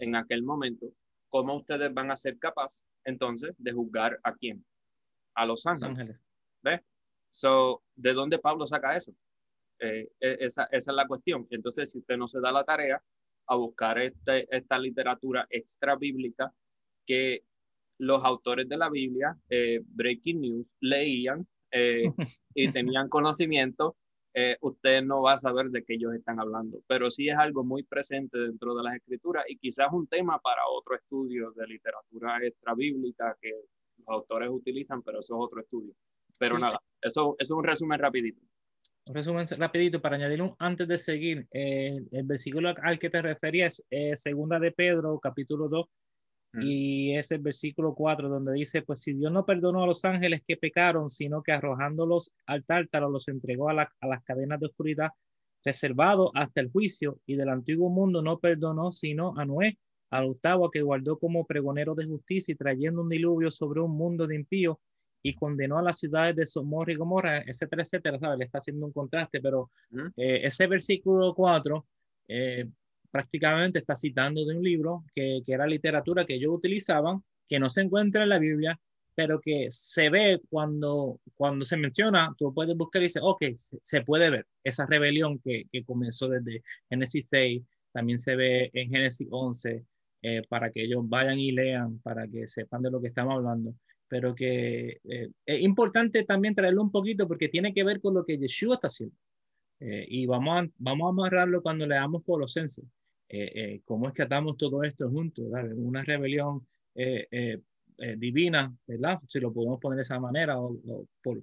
en aquel momento, ¿cómo ustedes van a ser capaces entonces de juzgar a quién? a Los Ángeles. ¿Ves? So, ¿de dónde Pablo saca eso? Eh, e, esa, esa, es la cuestión. Entonces, si usted no se da la tarea a buscar este, esta literatura extra bíblica que los autores de la Biblia, eh, Breaking News, leían eh, y tenían conocimiento, usted no va a saber de qué ellos están hablando. Pero sí es algo muy presente dentro de las escrituras y quizás un tema para otro estudio de literatura extra bíblica que los autores utilizan, pero eso es otro estudio. Pero nada, Eso, es un resumen rapidito. Un resumen rapidito para añadir un, antes de seguir, eh, el versículo al que te referías, es segunda de Pedro, capítulo 2, mm. y es el versículo 4, donde dice, pues si Dios no perdonó a los ángeles que pecaron, sino que arrojándolos al tártaro los entregó a, a las cadenas de oscuridad, reservado hasta el juicio, y del antiguo mundo no perdonó sino a Noé, al octavo que guardó como pregonero de justicia y trayendo un diluvio sobre un mundo de impíos y condenó a las ciudades de Somorra y Gomorra, etcétera, etcétera, ¿sabes? Le está haciendo un contraste, pero eh, ese versículo 4 eh, prácticamente está citando de un libro que, que, era literatura que ellos utilizaban, que no se encuentra en la Biblia, pero que se ve cuando, cuando se menciona, tú puedes buscar y dices, ok, se, puede ver esa rebelión que, que comenzó desde Génesis 6, también se ve en Génesis 11, eh, para que ellos vayan y lean, para que sepan de lo que estamos hablando. Pero que eh, es importante también traerlo un poquito porque tiene que ver con lo que Yeshua está haciendo. Eh, y vamos a, vamos a amarrarlo cuando leamos Colosenses. Eh, cómo es que atamos todo esto juntos, una rebelión divina, ¿verdad? Si lo podemos poner de esa manera, o, por,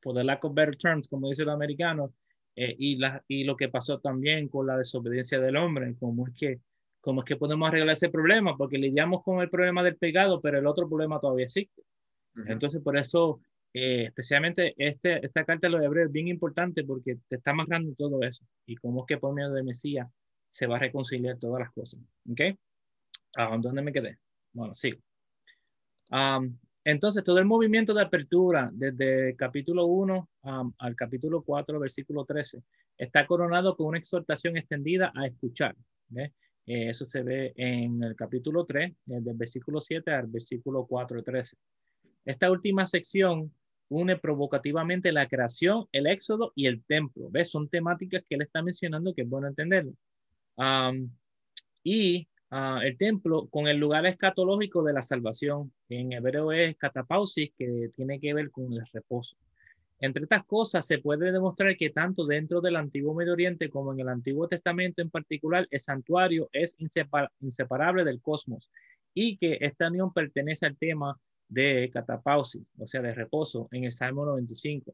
por the lack of better terms, como dice el americano, y, la, y lo que pasó también con la desobediencia del hombre, cómo es que ¿Cómo es que podemos arreglar ese problema? Porque lidiamos con el problema del pecado, pero el otro problema todavía existe. Entonces, por eso, eh, especialmente este, esta carta de los hebreos es bien importante porque te está marcando todo eso y cómo es que por medio de Mesías se va a reconciliar todas las cosas. ¿Ok? Ah, ¿Dónde me quedé? Bueno, sigo. entonces, todo el movimiento de apertura desde capítulo 1 al capítulo 4, versículo 13, está coronado con una exhortación extendida a escuchar. Eh, eso se ve en el capítulo 3, del versículo 7 al versículo 4, 13. Esta última sección une provocativamente la creación, el éxodo y el templo. ¿Ves? Son temáticas que él está mencionando que es bueno entenderlo. Y ah, el templo con el lugar escatológico de la salvación. En hebreo es catapausis, que tiene que ver con el reposo. Entre estas cosas, se puede demostrar que tanto dentro del Antiguo Medio Oriente como en el Antiguo Testamento en particular, el santuario es inseparable del cosmos y que esta unión pertenece al tema de catapausis, o sea, de reposo, en el Salmo 95.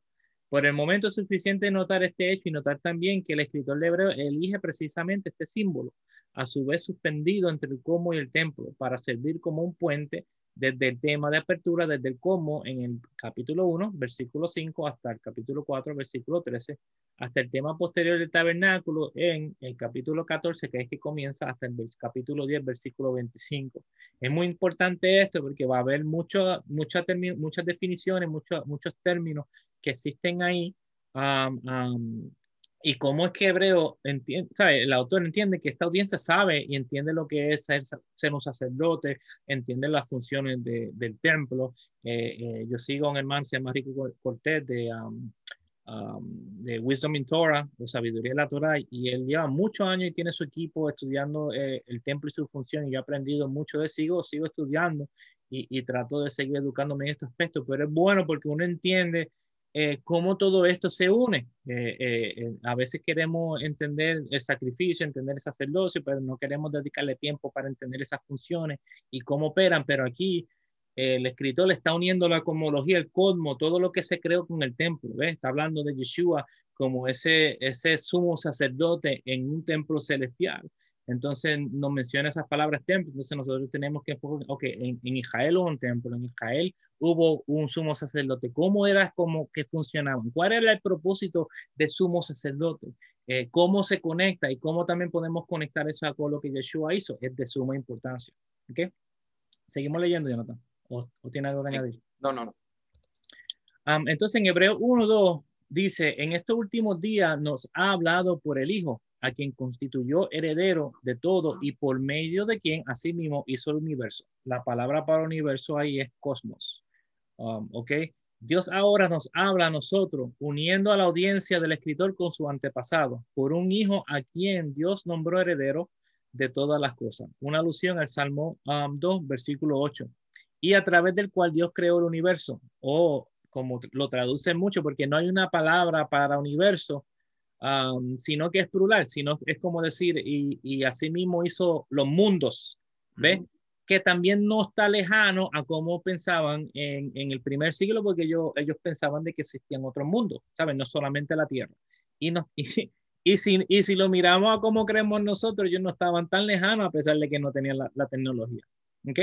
Por el momento es suficiente notar este hecho y notar también que el escritor Hebreo elige precisamente este símbolo, a su vez suspendido entre el como y el templo, para servir como un puente desde el tema de apertura, desde el cómo en el capítulo 1, versículo 5, hasta el capítulo 4, versículo 13, hasta el tema posterior del tabernáculo en el capítulo 14, que es que comienza hasta el capítulo 10, versículo 25. Es muy importante esto porque va a haber mucho, muchas definiciones, muchos muchos términos que existen ahí y cómo es que Hebreo entiende, sabe, el autor entiende que esta audiencia sabe y entiende lo que es ser, un sacerdote, entiende las funciones del templo. Eh, eh, yo sigo a un hermano, se llama Rico Cortés de, um, um, de Wisdom in Torah, o Sabiduría de la Torah, y él lleva muchos años y tiene su equipo estudiando eh, el templo y su función, y yo he aprendido mucho de sigo, sigo estudiando y, y trato de seguir educándome en este aspecto, pero es bueno porque uno entiende eh, cómo todo esto se une. Eh, eh, a veces queremos entender el sacrificio, entender el sacerdocio, pero no queremos dedicarle tiempo para entender esas funciones y cómo operan, pero aquí el escritor le está uniendo la cosmología, el cosmos, todo lo que se creó con el templo, ¿ves? Está hablando de Yeshua como ese, ese sumo sacerdote en un templo celestial. Entonces nos menciona esas palabras templo. Entonces nosotros tenemos que enfocar, ok, en, en, Israel hubo un templo, en Israel hubo un sumo sacerdote. ¿Cómo era como que funcionaban? ¿Cuál era el propósito de sumo sacerdote? Eh, ¿Cómo se conecta y cómo también podemos conectar eso con lo que Yeshua hizo? Es de suma importancia. ¿Ok? Seguimos leyendo, Jonathan. ¿O, o tiene algo que añadir? No, no, no. entonces en Hebreo 1.2 dice, en estos últimos días nos ha hablado por el Hijo a quien constituyó heredero de todo y por medio de quien asimismo hizo el universo. La palabra para universo ahí es cosmos. Um, ¿Ok? Dios ahora nos habla a nosotros, uniendo a la audiencia del escritor con su antepasado, por un hijo a quien Dios nombró heredero de todas las cosas. Una alusión al Salmo 2, um, versículo 8. Y a través del cual Dios creó el universo, o como lo traduce mucho, porque no hay una palabra para universo, sino que es plural, sino es como decir, y, y así mismo hizo los mundos, ¿ves? Que también no está lejano a cómo pensaban en, en el primer siglo, porque ellos, ellos pensaban de que existían otros mundos, ¿saben? No solamente la Tierra. Y, nos, y, y, si, y si lo miramos a cómo creemos nosotros, ellos no estaban tan lejanos a pesar de que no tenían la, la tecnología. ¿Ok?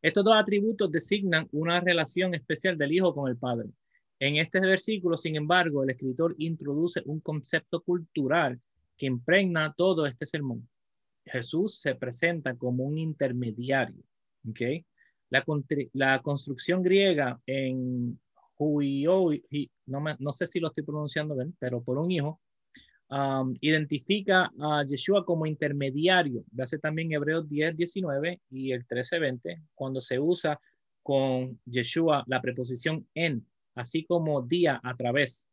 Estos dos atributos designan una relación especial del Hijo con el Padre. En este versículo, sin embargo, el escritor introduce un concepto cultural que impregna todo este sermón. Jesús se presenta como un intermediario. ¿okay? La, la construcción griega en Huio, no, no sé si lo estoy pronunciando bien, pero por un hijo, um, identifica a Yeshua como intermediario. Hace también Hebreos 10, 19 y el 13, 20, cuando se usa con Yeshua la preposición en así como día a través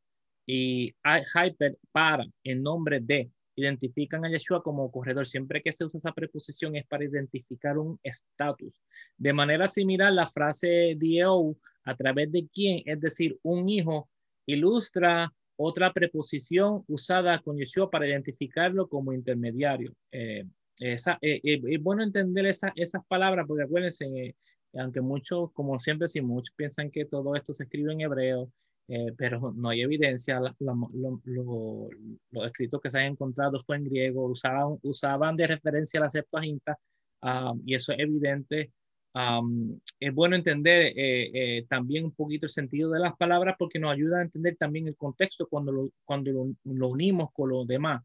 y hyper para en nombre de identifican a Yeshua como corredor. Siempre que se usa esa preposición es para identificar un estatus. De manera similar, la frase dio a través de quién, es decir, un hijo, ilustra otra preposición usada con Yeshua para identificarlo como intermediario. Eh, esa, eh, eh, es bueno entender esa, esas palabras porque acuérdense, aunque muchos, como siempre, si muchos piensan que todo esto se escribe en hebreo, eh, pero no hay evidencia, los escritos que se han encontrado fue en griego, usaban, usaban de referencia la Septuaginta, um, y eso es evidente. Um, es bueno entender eh, eh, también un poquito el sentido de las palabras porque nos ayuda a entender también el contexto cuando lo, cuando lo, unimos con los demás.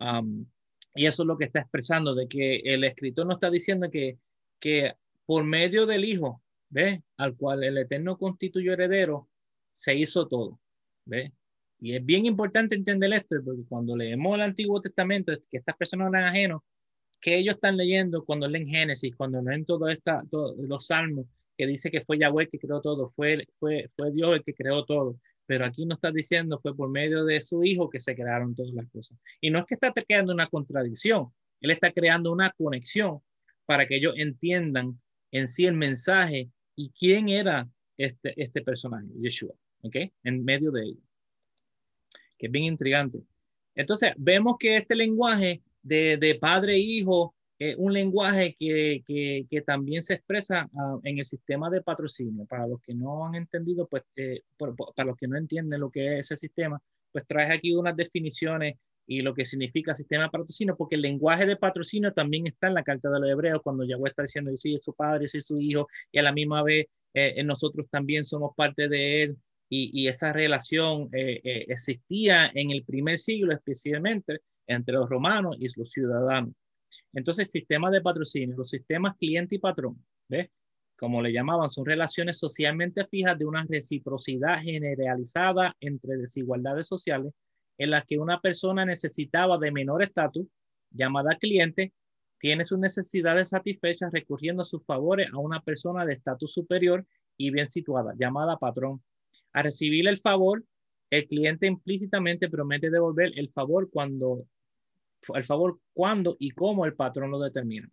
Um, Y eso es lo que está expresando, de que el escritor no está diciendo que, que por medio del Hijo, ¿ve? Al cual el Eterno constituyó heredero, se hizo todo, ¿ve? Y es bien importante entender esto, porque cuando leemos el Antiguo Testamento, que estas personas eran ajenos, que ellos están leyendo cuando leen Génesis, cuando leen todo todos los salmos, que dice que fue Yahweh que creó todo, fue, fue, fue Dios el que creó todo. Pero aquí no está diciendo fue por medio de su hijo que se crearon todas las cosas. Y no es que está creando una contradicción, él está creando una conexión para que ellos entiendan en sí el mensaje y quién era este, este personaje, Yeshua, ¿ok? En medio de ellos que es bien intrigante. Entonces, vemos que este lenguaje de, de padre e hijo es un lenguaje que, que, también se expresa uh, en el sistema de patrocinio. Para los que no han entendido, pues, eh, para los que no entienden lo que es ese sistema, pues traes aquí unas definiciones y lo que significa sistema de patrocinio, porque el lenguaje de patrocinio también está en la carta de los hebreos, cuando Yahweh está diciendo, yo soy su padre, yo soy su hijo, y a la misma vez eh, nosotros también somos parte de él, y, esa relación eh, eh, existía en el primer siglo especialmente entre los romanos y los ciudadanos. Entonces, sistemas de patrocinio, los sistemas cliente y patrón, ¿ves? Como le llamaban, son relaciones socialmente fijas de una reciprocidad generalizada entre desigualdades sociales en las que una persona necesitaba de menor estatus, llamada cliente, tiene sus necesidades satisfechas recurriendo a sus favores a una persona de estatus superior y bien situada, llamada patrón. A recibir el favor, el cliente implícitamente promete devolver el favor cuando el favor cuando y cómo el patrón lo determina.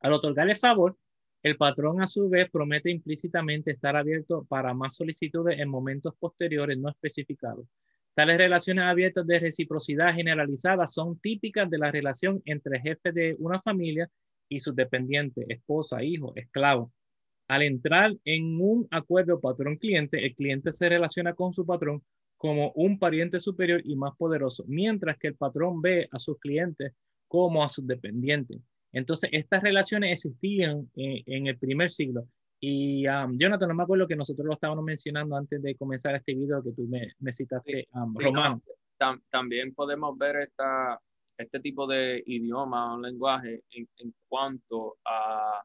Al otorgar el favor, el patrón a su vez promete implícitamente estar abierto para más solicitudes en momentos posteriores no especificados. Tales relaciones abiertas de reciprocidad generalizada son típicas de la relación entre jefe de una familia y sus dependientes, esposa, hijo, esclavo. Al entrar en un acuerdo patrón-cliente, el cliente se relaciona con su patrón como un pariente superior y más poderoso, mientras que el patrón ve a sus clientes como a sus dependientes. Entonces, estas relaciones existían eh, en el primer siglo. Y um, Jonathan, no me acuerdo que nosotros lo estábamos mencionando antes de comenzar este video que tú me, me citaste, um, Romano. también podemos ver esta, este tipo de idioma o lenguaje en cuanto a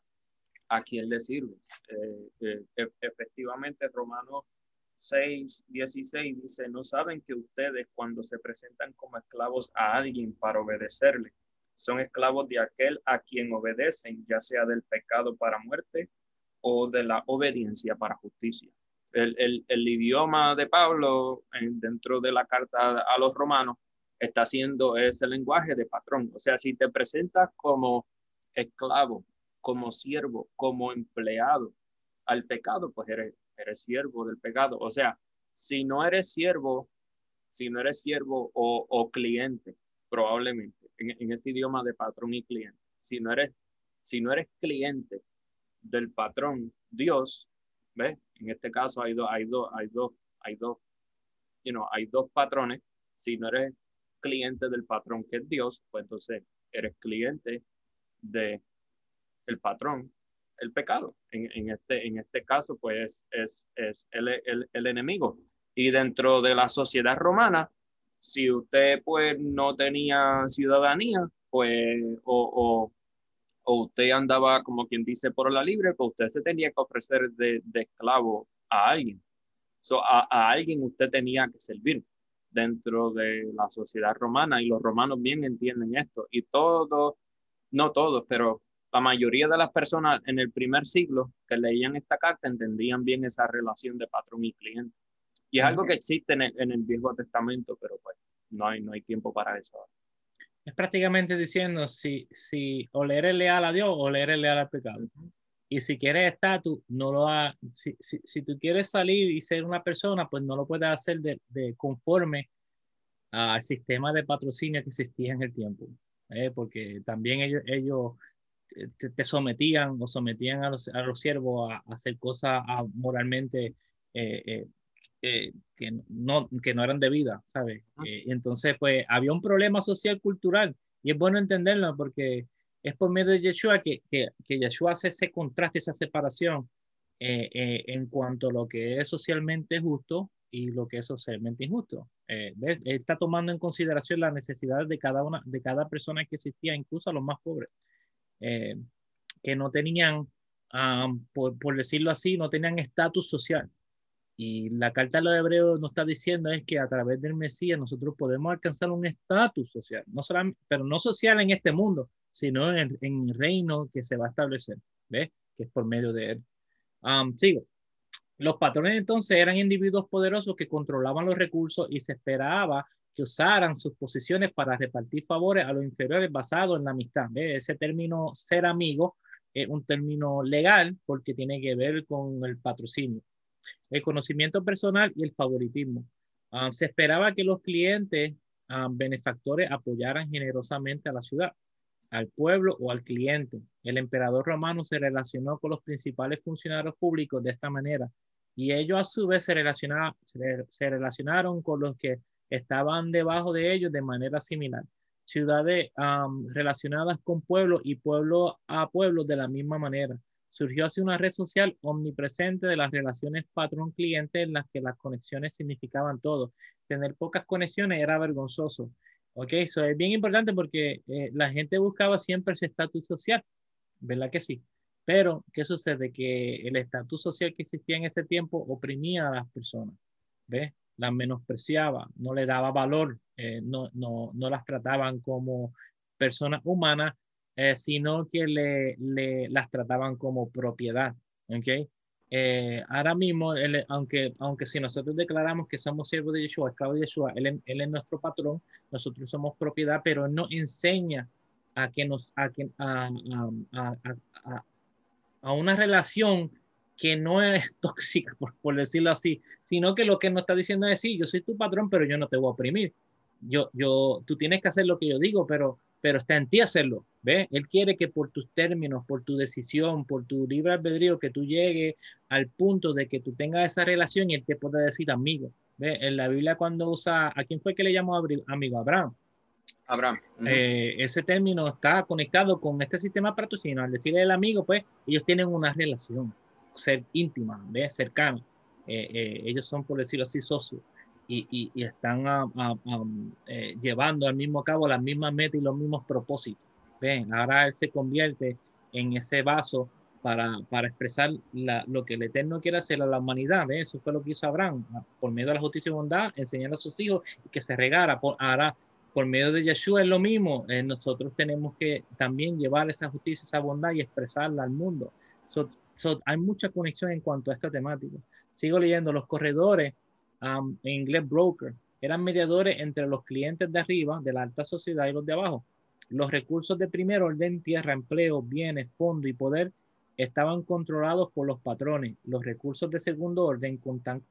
a quién le sirve. Eh, eh, e, efectivamente, Romanos 6, 16 dice, no saben que ustedes cuando se presentan como esclavos a alguien para obedecerle, son esclavos de aquel a quien obedecen, ya sea del pecado para muerte o de la obediencia para justicia. El, el, el idioma de Pablo dentro de la carta a los romanos está haciendo ese lenguaje de patrón. O sea, si te presentas como esclavo como siervo, como empleado al pecado, pues eres, eres siervo del pecado. O sea, si no eres siervo, si no eres siervo o, cliente, probablemente, en, este idioma de patrón y cliente, si no eres, si no eres cliente del patrón Dios, ¿ves? En este caso hay dos, hay dos, hay dos, hay dos, you know, hay dos patrones. Si no eres cliente del patrón que es Dios, pues entonces eres cliente de el patrón, el pecado. En, este, en este caso, pues es, es el, enemigo. Y dentro de la sociedad romana, si usted pues no tenía ciudadanía, pues o, usted andaba como quien dice por la libre, pues usted se tenía que ofrecer de, esclavo a alguien. So, a, a, alguien usted tenía que servir dentro de la sociedad romana y los romanos bien entienden esto y todos, no todos, pero la mayoría de las personas en el primer siglo que leían esta carta entendían bien esa relación de patrón y cliente. Y es algo que existe en el, Viejo Testamento, pero pues no hay, no hay tiempo para eso. Es prácticamente diciendo si, si o le eres leal a Dios o le eres leal al pecado. Y si quieres estatus, no lo ha, si, si, si, tú quieres salir y ser una persona, pues no lo puedes hacer de, de conforme al sistema de patrocinio que existía en el tiempo. ¿eh? Porque también ellos, ellos te, sometían o sometían a los, a los siervos a, hacer cosas moralmente eh, eh, eh, que, no, que no eran debidas, ¿sabes? entonces, pues había un problema social cultural y es bueno entenderlo porque es por medio de Yeshua que, que, que Yeshua hace ese contraste, esa separación en cuanto a lo que es socialmente justo y lo que es socialmente injusto. Eh, Él está tomando en consideración las necesidades de cada una, de cada persona que existía, incluso a los más pobres, eh, que no tenían, por, por, decirlo así, no tenían estatus social. Y la carta de los hebreos nos está diciendo es que a través del Mesías nosotros podemos alcanzar un estatus social, no solamente, pero no social en este mundo, sino en, en el reino que se va a establecer, ¿ves? Que es por medio de él. sigo. Los patrones entonces eran individuos poderosos que controlaban los recursos y se esperaba que usaran sus posiciones para repartir favores a los inferiores basados en la amistad. Ese término ser amigo es un término legal porque tiene que ver con el patrocinio, el conocimiento personal y el favoritismo. Ah, se esperaba que los clientes ah, benefactores apoyaran generosamente a la ciudad, al pueblo o al cliente. El emperador romano se relacionó con los principales funcionarios públicos de esta manera y ellos a su vez se, se, relacionaron con los que estaban debajo de ellos de manera similar. Ciudades relacionadas con pueblos y pueblo a pueblo de la misma manera. Surgió así una red social omnipresente de las relaciones patrón-cliente en las que las conexiones significaban todo. Tener pocas conexiones era vergonzoso. Ok, eso es bien importante porque eh, la gente buscaba siempre ese estatus social, ¿verdad que sí? Pero, ¿qué sucede? Que el estatus social que existía en ese tiempo oprimía a las personas, ¿ves? Las menospreciaba, no le daba valor, eh, no, no, no, las trataban como personas humanas, eh, sino que le, le, las trataban como propiedad, ¿ok? Eh, ahora mismo, aunque, aunque si nosotros declaramos que somos siervos de Yeshua, esclavos de Yeshua, él, él, es nuestro patrón, nosotros somos propiedad, pero no enseña a que nos, a, a, a, a una relación que no es tóxica, por, decirlo así, sino que lo que nos está diciendo es, sí, yo soy tu patrón, pero yo no te voy a oprimir. Yo, yo, tú tienes que hacer lo que yo digo, pero, pero está en ti hacerlo, ¿ves? Él quiere que por tus términos, por tu decisión, por tu libre albedrío, que tú llegues al punto de que tú tengas esa relación y él te pueda decir amigo, ¿ves? En la Biblia cuando usa, ¿a quién fue que le llamó amigo? Abraham. Abraham. Eh, ese término está conectado con este sistema patrocinio. Al decirle el amigo, pues ellos tienen una relación ser íntima, ¿ves? cercana. Eh, eh, ellos son, por decirlo así, socios y, y, están llevando al mismo cabo las mismas metas y los mismos propósitos. ¿ven? Ahora él se convierte en ese vaso para, para expresar la, lo que el Eterno quiere hacer a la humanidad. ¿ves? Eso fue lo que hizo Abraham, por medio de la justicia y bondad, enseñar a sus hijos que se regara. Por, ahora por medio de Yeshua es lo mismo. Eh, nosotros tenemos que también llevar esa justicia, esa bondad y expresarla al mundo. Hay mucha conexión en cuanto a esta temática. Sigo leyendo, los corredores, um, en inglés broker, eran mediadores entre los clientes de arriba, de la alta sociedad y los de abajo. Los recursos de primer orden, tierra, empleo, bienes, fondo y poder estaban controlados por los patrones. Los recursos de segundo orden,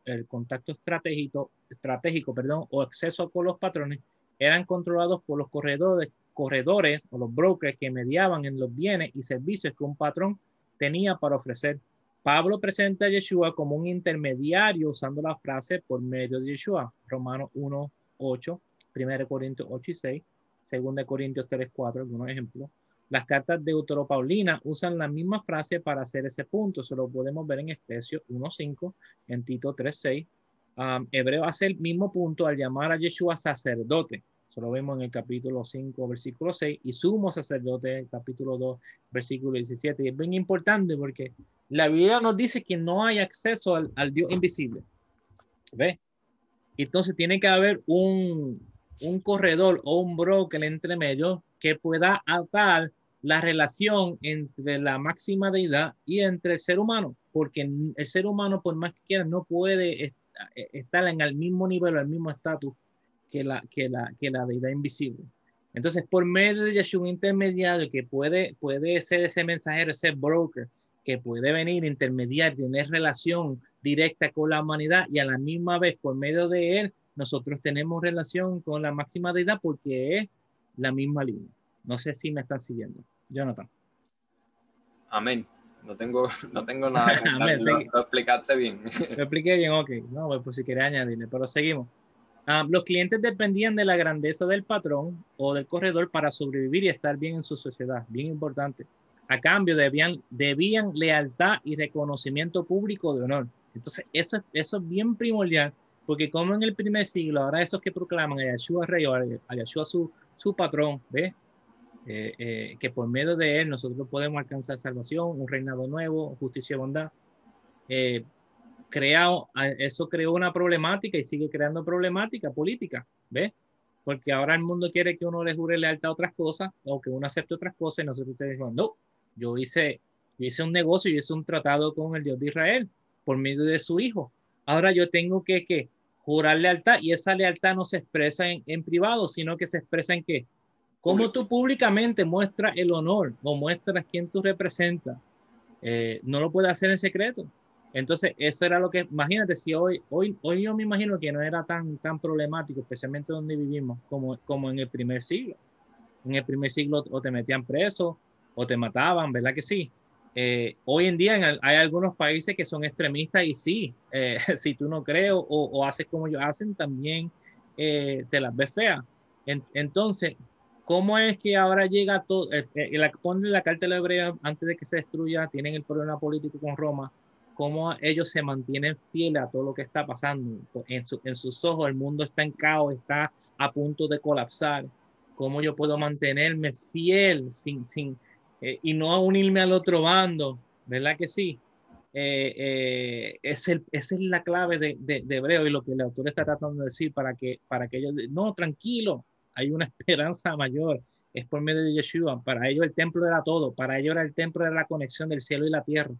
el contacto estratégico, estratégico perdón, o acceso con los patrones eran controlados por los corredores, corredores o los brokers que mediaban en los bienes y servicios que un patrón tenía para ofrecer. Pablo presenta a Yeshua como un intermediario usando la frase por medio de Yeshua, Romanos 1, 8, 1 Corintios 8 y 6, 2 Corintios 3, 4, algunos ejemplos. Las cartas de Paulina usan la misma frase para hacer ese punto. Eso lo podemos ver en Efesios 1.5, en Tito 3.6, Hebreo hace el mismo punto al llamar a Yeshua sacerdote. Eso lo vemos en el capítulo 5, versículo 6, y sumo sacerdote, capítulo 2, versículo 17. Y es bien importante porque la Biblia nos dice que no hay acceso al, Dios invisible. ¿Ve? Entonces tiene que haber un, un corredor o un broker entre medio que pueda atar la relación entre la máxima deidad y entre el ser humano, porque el ser humano, por más que quiera, no puede estar en el mismo nivel o el mismo estatus que la, que, la, que la deidad invisible. Entonces, por medio de Yeshua, un intermediario que puede, puede ser ese mensajero, ese broker, que puede venir, intermediar, tener relación directa con la humanidad y a la misma vez, por medio de él, nosotros tenemos relación con la máxima deidad porque es la misma línea. No sé si me están siguiendo. Jonathan. Amén. No tengo, no tengo nada. lo, explicaste bien. Lo expliqué bien, ok. No, pues, pues si quería añadirle, pero seguimos. Ah, los clientes dependían de la grandeza del patrón o del corredor para sobrevivir y estar bien en su sociedad, bien importante. A cambio debían, debían lealtad y reconocimiento público de honor. Entonces, eso, eso es bien primordial Porque como en el primer siglo, ahora esos que proclaman a Yeshua rey o a Yeshua su, su patrón, ¿ves? Eh, eh, que por medio de él nosotros podemos alcanzar salvación, un reinado nuevo, justicia y bondad. Eh, creado, eso creó una problemática y sigue creando problemática política, ¿ves? Porque ahora el mundo quiere que uno le jure lealtad a otras cosas o que uno acepte otras cosas y nosotros te decimos, no, yo hice, yo hice un negocio, yo hice un tratado con el Dios de Israel por medio de su hijo. Ahora yo tengo que, que jurar lealtad y esa lealtad no se expresa en, en privado, sino que se expresa en qué? Cómo tú públicamente muestras el honor o muestras quién tú representas. Eh, no lo puedes hacer en secreto. Entonces, eso era lo que, imagínate, si hoy, hoy, hoy yo me imagino que no era tan, tan problemático, especialmente donde vivimos, como, como en el primer siglo. En el primer siglo o te metían preso o te mataban, ¿verdad que sí? Eh, hoy en día hay algunos países que son extremistas y sí, eh, si tú no crees o, o, haces como ellos hacen, también te las ves feas. entonces, ¿Cómo es que ahora llega todo? Eh, eh, la, ponen la carta de la hebrea antes de que se destruya, tienen el problema político con Roma. ¿Cómo ellos se mantienen fieles a todo lo que está pasando? En, en sus ojos el mundo está en caos, está a punto de colapsar. ¿Cómo yo puedo mantenerme fiel sin, sin, eh, y no unirme al otro bando? ¿Verdad que sí? es el, esa es la clave de, de, de, Hebreo y lo que el autor está tratando de decir para que, para que ellos, no, tranquilo, hay una esperanza mayor, es por medio de Yeshua. Para ellos el templo era todo, para ellos era el templo era la conexión del cielo y la tierra.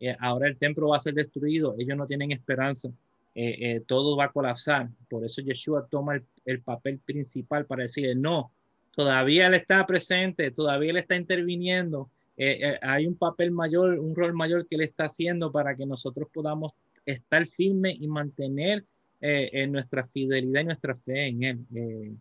Eh, ahora el templo va a ser destruido, ellos no tienen esperanza, eh, eh, todo va a colapsar. Por eso Yeshua toma el, papel principal para decirle, no, todavía él está presente, todavía él está interviniendo. hay un papel mayor, un rol mayor que él está haciendo para que nosotros podamos estar firmes y mantener nuestra fidelidad y nuestra fe en él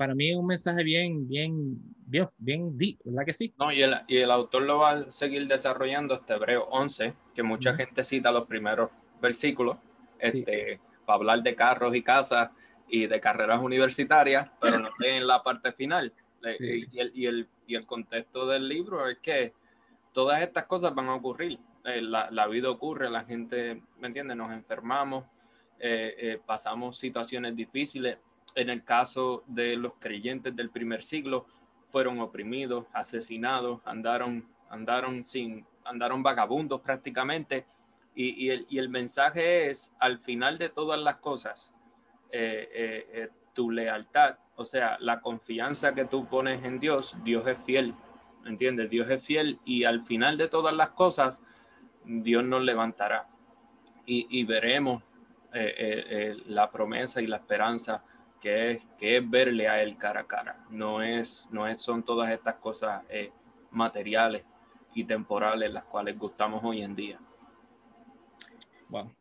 para mí es un mensaje bien, bien, bien, bien deep, ¿verdad que sí? No, y el, y el autor lo va a seguir desarrollando este Hebreo 11, que mucha gente cita los primeros versículos, este, para hablar de carros y casas y de carreras universitarias, pero no en la parte final. y, el, y, el, y, el, contexto del libro es que todas estas cosas van a ocurrir. Eh, la, la, vida ocurre, la gente, ¿me entiendes? Nos enfermamos, eh, eh, pasamos situaciones difíciles, en el caso de los creyentes del primer siglo, fueron oprimidos, asesinados, andaron, andaron, sin, andaron vagabundos prácticamente. Y, y, el, y el, mensaje es, al final de todas las cosas, eh, eh, eh, tu lealtad, o sea, la confianza que tú pones en Dios, Dios es fiel, ¿entiendes? Dios es fiel y al final de todas las cosas, Dios nos levantará y, y veremos la promesa y la esperanza que es, que es verle a él cara a cara. No, es, no es, son todas estas cosas eh, materiales y temporales las cuales gustamos hoy en día. Bueno,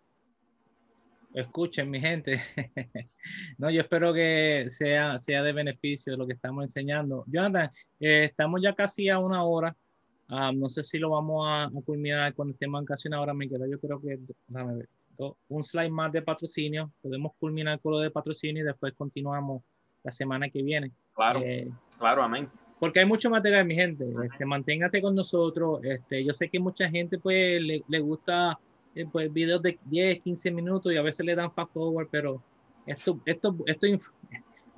escuchen mi gente. no, yo espero que sea, sea de beneficio lo que estamos enseñando. Jonathan, eh, estamos ya casi a una hora. Ah, no sé si lo vamos a, a, culminar cuando estemos casi una hora. Me queda, yo creo que, déjame ver un slide más de patrocinio. Podemos culminar con lo de patrocinio y después continuamos la semana que viene. Claro, eh, claro, amén. Porque hay mucho material, mi gente. Este, manténgate con nosotros. Este, yo sé que mucha gente pues le, le gusta eh, pues, videos de 10, 15 minutos y a veces le dan fast forward, pero esto, esto, esto,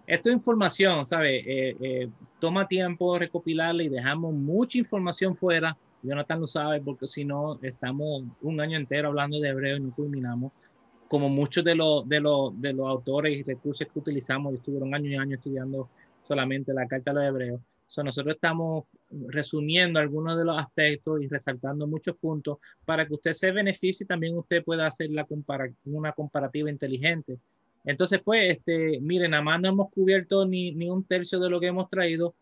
esto es información, ¿sabes? Eh, toma tiempo recopilarla y dejamos mucha información fuera Jonathan lo sabe porque si no estamos un año entero hablando de hebreo y no culminamos. Como muchos de los, de los, de los autores y recursos que utilizamos, estuvieron años y años estudiando solamente la carta de los hebreos. So, nosotros estamos resumiendo algunos de los aspectos y resaltando muchos puntos para que usted se beneficie y también usted pueda hacer la una comparativa inteligente. Entonces, pues, este, miren, nada más no hemos cubierto ni, ni un tercio de lo que hemos traído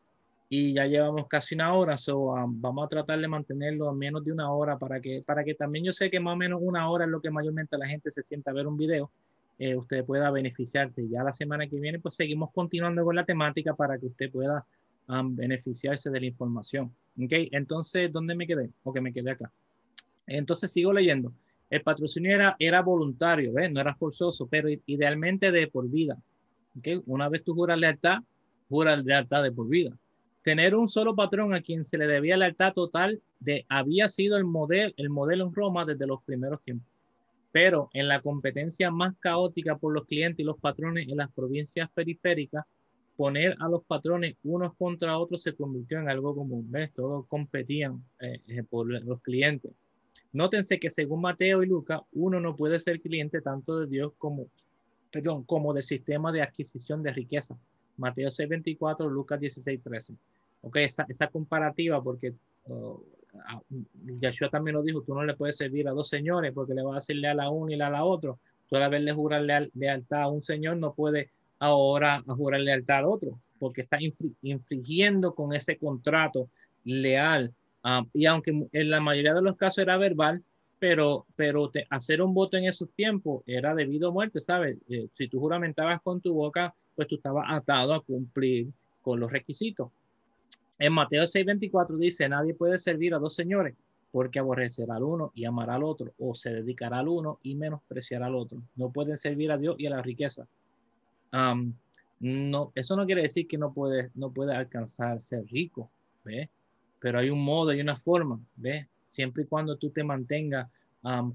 y ya llevamos casi una hora, so, um, vamos a tratar de mantenerlo a menos de una hora para que, para que también yo sé que más o menos una hora es lo que mayormente la gente se sienta a ver un video, eh, usted pueda beneficiarse. Ya la semana que viene pues seguimos continuando con la temática para que usted pueda um, beneficiarse de la información. ¿Ok? Entonces, ¿dónde me quedé? O que me quedé acá. Entonces sigo leyendo. El patrocinio era, era voluntario, ¿ves? No era forzoso, pero idealmente de por vida. ¿Ok? Una vez tú juras lealtad, juras lealtad de por vida tener un solo patrón a quien se le debía lealtad total de, había sido el modelo, el modelo en Roma desde los primeros tiempos. Pero en la competencia más caótica por los clientes y los patrones en las provincias periféricas, poner a los patrones unos contra otros se convirtió en algo común. ¿Ves? Todos competían eh, eh, por los clientes. Nótense que según Mateo y Lucas, uno no puede ser cliente tanto de Dios como del sistema de adquisición de riqueza. Mateo 6:24, Lucas 16:13. Ok, esa, esa comparativa, porque oh, Yahshua también lo dijo, tú no le puedes servir a dos señores porque le vas a hacerle a la uno y a la otra. Tú al haberle jurar lealtad a un señor no puede ahora jurar lealtad al otro porque está infringiendo con ese contrato leal. Ah, y aunque en la mayoría de los casos era verbal, pero, pero hacer un voto en esos tiempos era debido a muerte, ¿sabes? Eh, si tú juramentabas con tu boca, pues tú estabas atado a cumplir con los requisitos. En Mateo 6:24 dice, nadie puede servir a dos señores porque aborrecerá al uno y amará al otro, o se dedicará al uno y menospreciará al otro. No pueden servir a Dios y a la riqueza. no, eso no quiere decir que no puede, no puede alcanzar ser rico, ¿ves? Pero hay un modo y una forma, ¿ves? Siempre y cuando tú te mantengas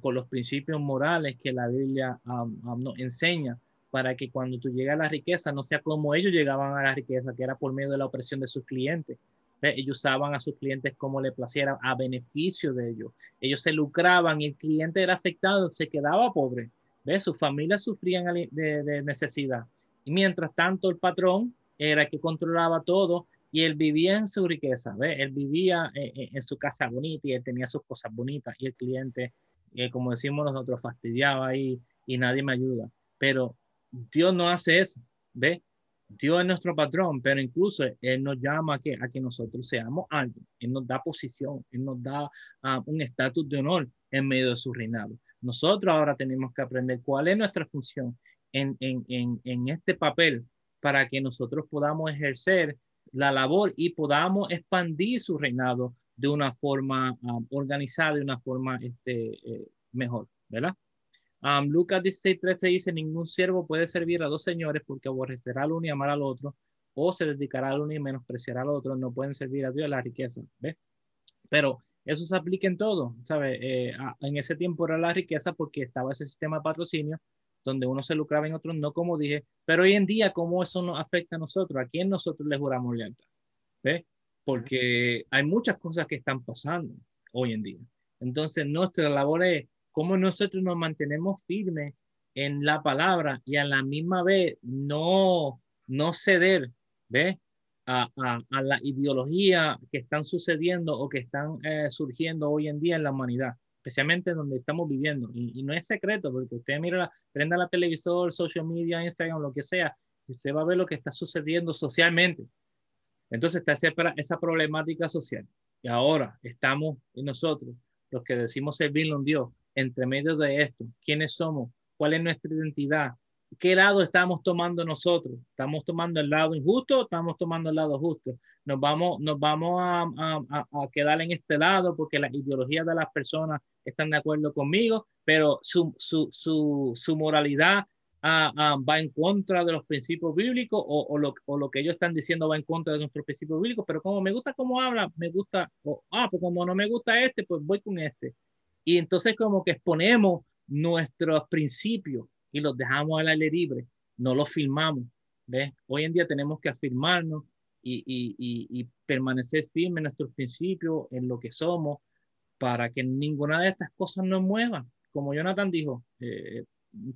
con los principios morales que la Biblia nos enseña, para que cuando tú llegas a la riqueza no sea como ellos llegaban a la riqueza, que era por medio de la opresión de sus clientes. Ellos usaban a sus clientes como le placiera, a beneficio de ellos. Ellos se lucraban y el cliente era afectado, se quedaba pobre. ¿Ves? Sus familias sufrían de, necesidad. Y mientras tanto, el patrón era el que controlaba todo y él vivía en su riqueza. ¿ves? Él vivía eh, eh, en, su casa bonita y él tenía sus cosas bonitas. Y el cliente, eh, como decimos nosotros, fastidiaba ahí y nadie me ayuda. Pero Dios no hace eso. ¿Ves? Dios es nuestro patrón, pero incluso Él nos llama a que, a que nosotros seamos algo. Él nos da posición, Él nos da ah, un estatus de honor en medio de su reinado. Nosotros ahora tenemos que aprender cuál es nuestra función en, en, en, en este papel para que nosotros podamos ejercer la labor y podamos expandir su reinado de una forma ah, organizada, de una forma este, eh, mejor, ¿verdad? Um, Lucas 16, 13 dice, ningún siervo puede servir a dos señores porque aborrecerá al uno y amar al otro, o se dedicará al uno y menospreciará al otro, no pueden servir a Dios la riqueza, ¿ves? Pero eso se aplica en todo, ¿sabes? Eh, en ese tiempo era la riqueza porque estaba ese sistema de patrocinio donde uno se lucraba en otro, no como dije, pero hoy en día, ¿cómo eso nos afecta a nosotros? ¿A quién nosotros le juramos lealtad? ¿Ves? Porque hay muchas cosas que están pasando hoy en día. Entonces, nuestra labor es cómo nosotros nos mantenemos firmes en la palabra y a la misma vez no, no ceder, ¿ves? A, a, la ideología que están sucediendo o que están eh, surgiendo hoy en día en la humanidad, especialmente donde estamos viviendo. Y, no es secreto, porque usted mira, prenda la televisor, social media, Instagram, lo que sea, y usted va a ver lo que está sucediendo socialmente. Entonces está esa, esa problemática social. Y ahora estamos nosotros, los que decimos servirle a un Dios, entre medio de esto, quiénes somos, cuál es nuestra identidad, qué lado estamos tomando nosotros. ¿Estamos tomando el lado injusto o estamos tomando el lado justo? Nos vamos, nos vamos a, a, a, quedar en este lado porque las ideologías de las personas están de acuerdo conmigo, pero su, su, su, su moralidad ah, va en contra de los principios bíblicos o, o, lo, o, lo, que ellos están diciendo va en contra de nuestros principios bíblicos, pero como me gusta cómo habla, me gusta, ah, pues como no me gusta este, pues voy con este. Y entonces como que exponemos nuestros principios y los dejamos al aire libre, no los filmamos. ¿ves? Hoy en día tenemos que afirmarnos y, y, y, permanecer firmes en nuestros principios, en lo que somos, para que ninguna de estas cosas nos mueva. Como Jonathan dijo, eh,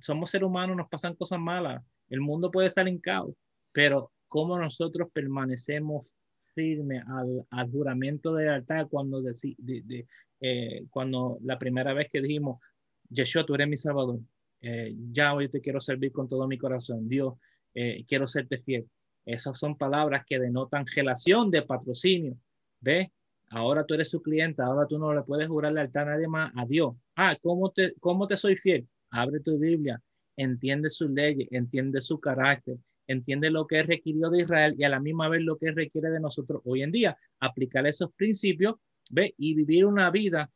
somos seres humanos, nos pasan cosas malas, el mundo puede estar en caos, pero cómo nosotros permanecemos firme al, al juramento de lealtad cuando, de, de, eh, cuando la primera vez que dijimos, Yeshua, tú eres mi salvador, eh, ya hoy te quiero servir con todo mi corazón, Dios, eh, quiero serte fiel. Esas son palabras que denotan relación de patrocinio. ¿Ves? Ahora tú eres su cliente, ahora tú no le puedes jurar lealtad a nadie más, a Dios. Ah, ¿cómo te, cómo te soy fiel? Abre tu Biblia, entiende sus leyes, entiende su carácter, entiende lo que es requerido de Israel y a la misma vez lo que requiere de nosotros hoy en día. Aplicar esos principios ¿ve? y vivir una vida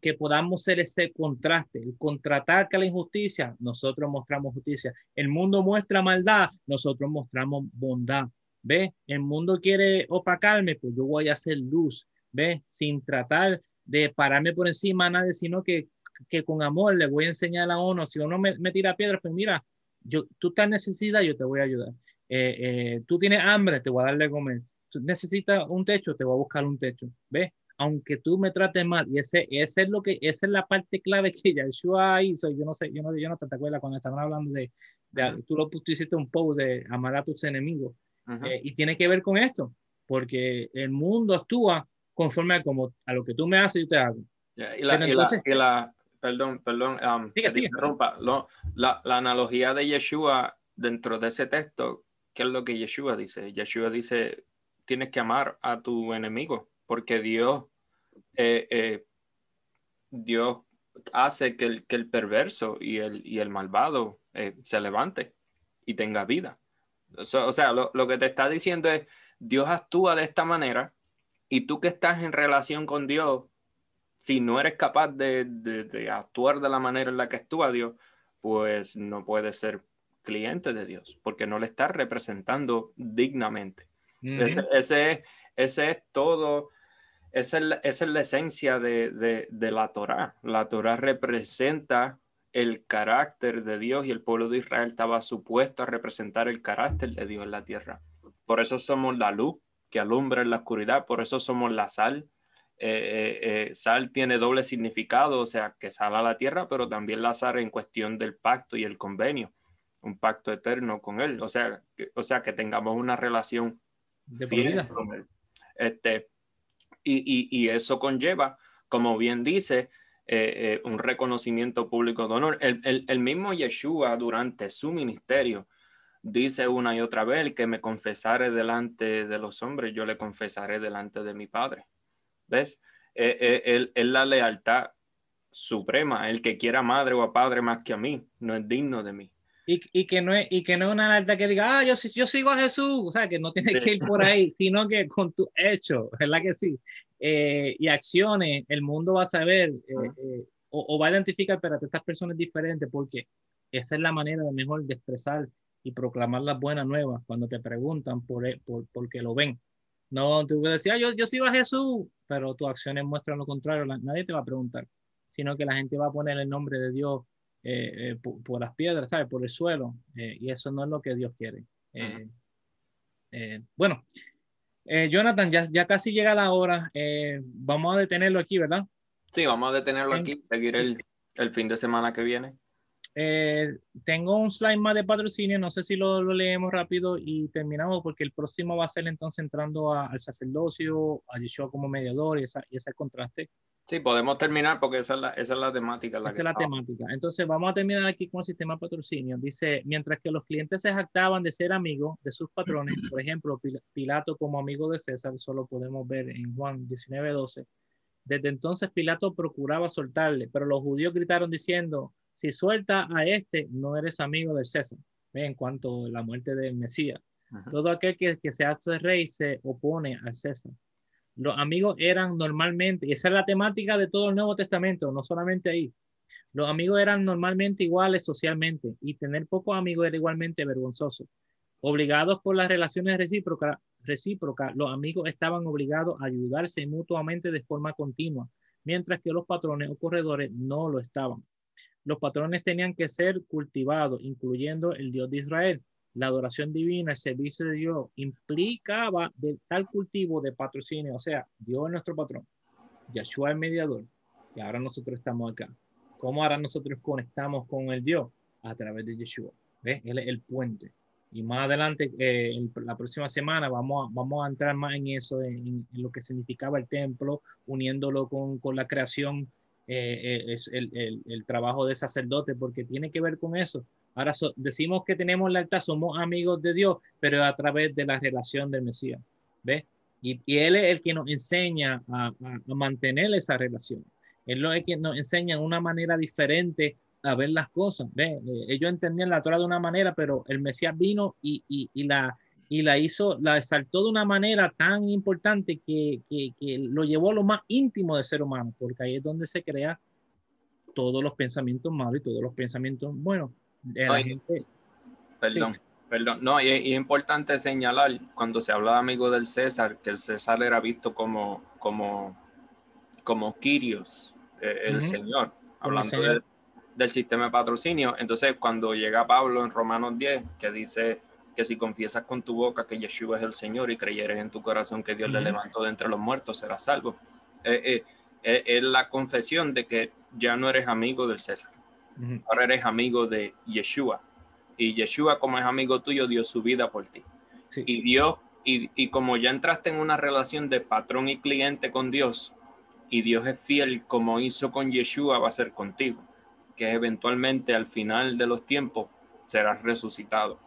que podamos ser ese contraste. El contraataque a la injusticia, nosotros mostramos justicia. El mundo muestra maldad, nosotros mostramos bondad. ¿Ve? El mundo quiere opacarme, pues yo voy a hacer luz. ¿Ve? Sin tratar de pararme por encima a nadie, sino que que con amor le voy a enseñar a uno, si uno me, me tira piedras, pues mira, yo, tú estás en necesidad, yo te voy a ayudar. Eh, eh, tú tienes hambre, te voy a darle de comer. Tú necesitas un techo, te voy a buscar un techo. ¿Ves? Aunque tú me trates mal, y ese, ese es lo que, esa es la parte clave que Yeshua hizo. Yo no sé, yo no, yo no te acuerdas cuando estaban hablando de, de tú, lo, tú hiciste un post de amar a tus enemigos. Eh, y tiene que ver con esto, porque el mundo actúa conforme a, como, a lo que tú me haces, yo te hago. y, la, y, la, perdón, perdón, um, interrumpa. la, la analogía de Yeshua dentro de ese texto ¿qué es lo que Yeshua dice? Yeshua dice, tienes que amar a tu enemigo, porque Dios, eh, eh, Dios hace que el, que el, perverso y el, y el malvado eh, se levante y tenga vida. O sea, lo, lo, que te está diciendo es, Dios actúa de esta manera y tú que estás en relación con Dios, si no eres capaz de, de, de actuar de la manera en la que actúa Dios, pues no puedes ser cliente de Dios, porque no le está representando dignamente. ese, ese, es todo, esa es, la esencia de, la Torah. La Torah representa el carácter de Dios y el pueblo de Israel estaba supuesto a representar el carácter de Dios en la tierra. Por eso somos la luz que alumbra en la oscuridad, por eso somos la sal. Eh, eh, eh, sal tiene doble significado, o sea, que sal a la tierra, pero también la sal en cuestión del pacto y el convenio un pacto eterno con Él, o sea, que, o sea, que tengamos una relación de fiel con Él. Este, y, eso conlleva, como bien dice, eh, eh, un reconocimiento público de honor. El, el, el, mismo Yeshua durante su ministerio dice una y otra vez, que me confesare delante de los hombres, yo le confesaré delante de mi Padre. ¿Ves? Eh, es la lealtad suprema. El que quiera madre o a padre más que a mí, no es digno de mí. Y, y, que no es, y que no es una alerta que diga, ah, yo, yo sigo a Jesús, o sea, que no tiene que ir por ahí, sino que con tu hecho, ¿verdad que sí? Eh, y acciones, el mundo va a saber eh, eh, o, o, va a identificar, pero estas personas diferentes, porque esa es la manera de mejor de expresar y proclamar las buenas nuevas cuando te preguntan por, e, por porque lo ven. No, tú decías, ah, yo, yo sigo a Jesús, pero tus acciones muestran lo contrario, nadie te va a preguntar, sino que la gente va a poner el nombre de Dios eh, eh, por, las piedras, ¿sabes? Por el suelo. Eh, y eso no es lo que Dios quiere. bueno, Jonathan, ya, ya casi llega la hora. vamos a detenerlo aquí, ¿verdad? Sí, vamos a detenerlo aquí, seguir el, el fin de semana que viene. tengo un slide más de patrocinio, no sé si lo, lo, leemos rápido y terminamos porque el próximo va a ser entonces entrando al sacerdocio, a Yeshua como mediador y, esa, y ese contraste. Sí, podemos terminar porque esa es la, esa es la temática. esa es la temática. Entonces, vamos a terminar aquí con el sistema de patrocinio. Dice, mientras que los clientes se jactaban de ser amigos de sus patrones, por ejemplo, Pilato como amigo de César, solo podemos ver en Juan 19, 12. Desde entonces Pilato procuraba soltarle, pero los judíos gritaron diciendo, si suelta a este, no eres amigo de César. En cuanto a la muerte del Mesías. Todo aquel que, que se hace rey se opone a César los amigos eran normalmente, y esa es la temática de todo el Nuevo Testamento, no solamente ahí. Los amigos eran normalmente iguales socialmente y tener pocos amigos era igualmente vergonzoso. Obligados por las relaciones recíprocas, recíproca, los amigos estaban obligados a ayudarse mutuamente de forma continua, mientras que los patrones o corredores no lo estaban. Los patrones tenían que ser cultivados, incluyendo el Dios de Israel, la adoración divina, el servicio de Dios, implicaba de tal cultivo de patrocinio, o sea, Dios es nuestro patrón, Yahshua es mediador, y ahora nosotros estamos acá. ¿Cómo ahora nosotros conectamos con el Dios? A través de Yeshua. ¿Ves? Él es el puente. Y más adelante, eh, la próxima semana, vamos a, vamos a entrar más en eso, en, lo que significaba el templo, uniéndolo con, con la creación, eh, eh, es el, el, el, trabajo de sacerdote, porque tiene que ver con eso. Ahora decimos que tenemos la somos amigos de Dios, pero a través de la relación del Mesías. ¿Ves? Y, y, Él es el que nos enseña a, a, mantener esa relación. Él es el que nos enseña una manera diferente a ver las cosas. ¿ves? Eh, ellos entendían la Torah de una manera, pero el Mesías vino y, y, y, la, y la hizo, la exaltó de una manera tan importante que, que, que lo llevó a lo más íntimo del ser humano, porque ahí es donde se crea todos los pensamientos malos y todos los pensamientos buenos Perdón, perdón. No, y, es importante señalar cuando se habla de amigo del César, que el César era visto como, como, como Quirios, eh, el Señor. hablando del sistema de patrocinio. Entonces, cuando llega Pablo en Romanos 10, que dice que si confiesas con tu boca que Yeshua es el Señor y creyeres en tu corazón que Dios le levantó de entre los muertos, serás salvo. Eh, eh, es la confesión de que ya no eres amigo del César, ahora eres amigo de Yeshua. Y Yeshua, como es amigo tuyo, dio su vida por ti. Y Dios, y, y como ya entraste en una relación de patrón y cliente con Dios, y Dios es fiel como hizo con Yeshua, va a ser contigo, que eventualmente al final de los tiempos serás resucitado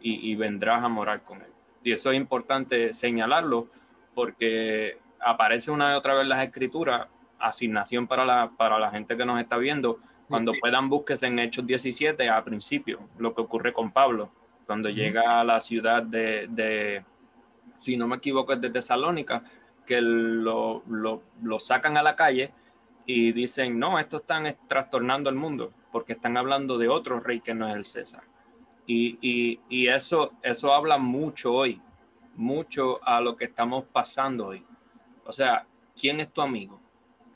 y, vendrás a morar con él. Y eso es importante señalarlo porque aparece una y otra vez las escrituras, asignación para la, para la gente que nos está viendo, cuando puedan búsquese en Hechos 17 a principio, lo que ocurre con Pablo, cuando llega a la ciudad de, de, si no me equivoco, es de Tesalónica, que lo, lo, lo, sacan a la calle y dicen, no, esto están trastornando el mundo, porque están hablando de otro rey que no es el César. Y, y, y eso, eso habla mucho hoy, mucho a lo que estamos pasando hoy. O sea, ¿quién es tu amigo?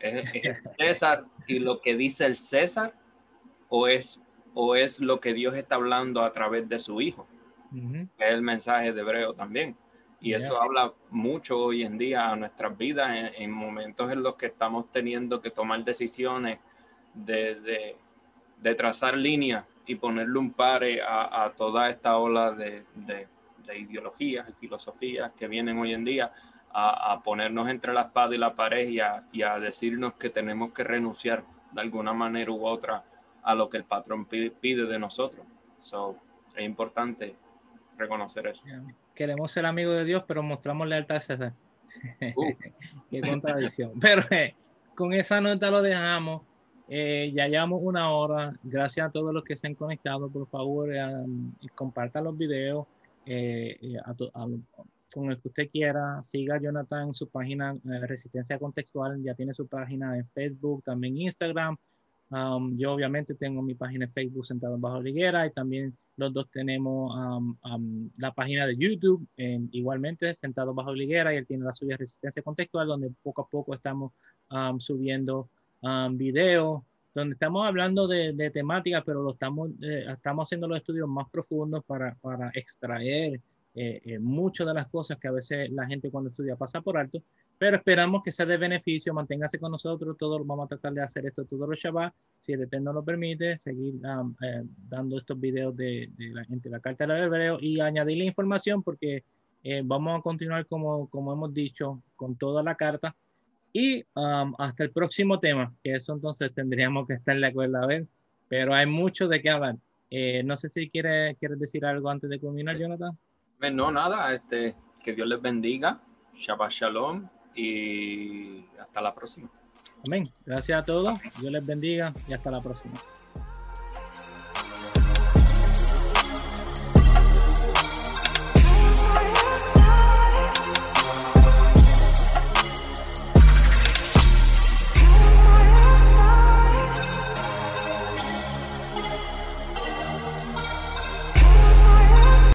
¿Es, César y lo que dice el César? ¿O es, ¿O es lo que Dios está hablando a través de su Hijo? Es el mensaje de Hebreo también. Y eso habla mucho hoy en día a nuestras vidas, en, momentos en los que estamos teniendo que tomar decisiones de, de, de trazar líneas y ponerle un pare a, a toda esta ola de, de, ideologías y filosofías que vienen hoy en día a, a, ponernos entre la espada y la pared y a, y a decirnos que tenemos que renunciar de alguna manera u otra a lo que el patrón pide, de nosotros. So, es importante reconocer eso queremos ser amigos de Dios, pero mostramos lealtad a César. Qué contradicción. Pero eh, con esa nota lo dejamos. Eh, ya llevamos una hora. Gracias a todos los que se han conectado. Por favor, eh, compartan los videos con el que usted quiera. Siga a Jonathan en su página Resistencia Contextual. Ya tiene su página en Facebook, también Instagram. Um, yo obviamente tengo mi página de Facebook Sentado Bajo Liguera y también los dos tenemos um, um, la página de YouTube igualmente Sentado Bajo Liguera y él tiene la suya Resistencia Contextual donde poco a poco estamos subiendo videos donde estamos hablando de, de temáticas pero lo estamos, eh, estamos haciendo los estudios más profundos para, para extraer eh, eh, muchas de las cosas que a veces la gente cuando estudia pasa por alto pero esperamos que sea de beneficio, manténgase con nosotros, todos vamos a tratar de hacer esto todos los Shabbat, si el Eterno lo permite, seguir eh, dando estos videos de, la, entre la carta del hebreo y añadir la información porque eh, vamos a continuar como, como hemos dicho con toda la carta y hasta el próximo tema, que eso entonces tendríamos que estar de acuerdo a ver, pero hay mucho de qué hablar. Eh, no sé si quieres quiere decir algo antes de culminar, Jonathan. Pues no, nada, este, que Dios les bendiga. Shabbat Shalom y hasta la próxima. Amén. Gracias a todos. Dios les bendiga y hasta la próxima.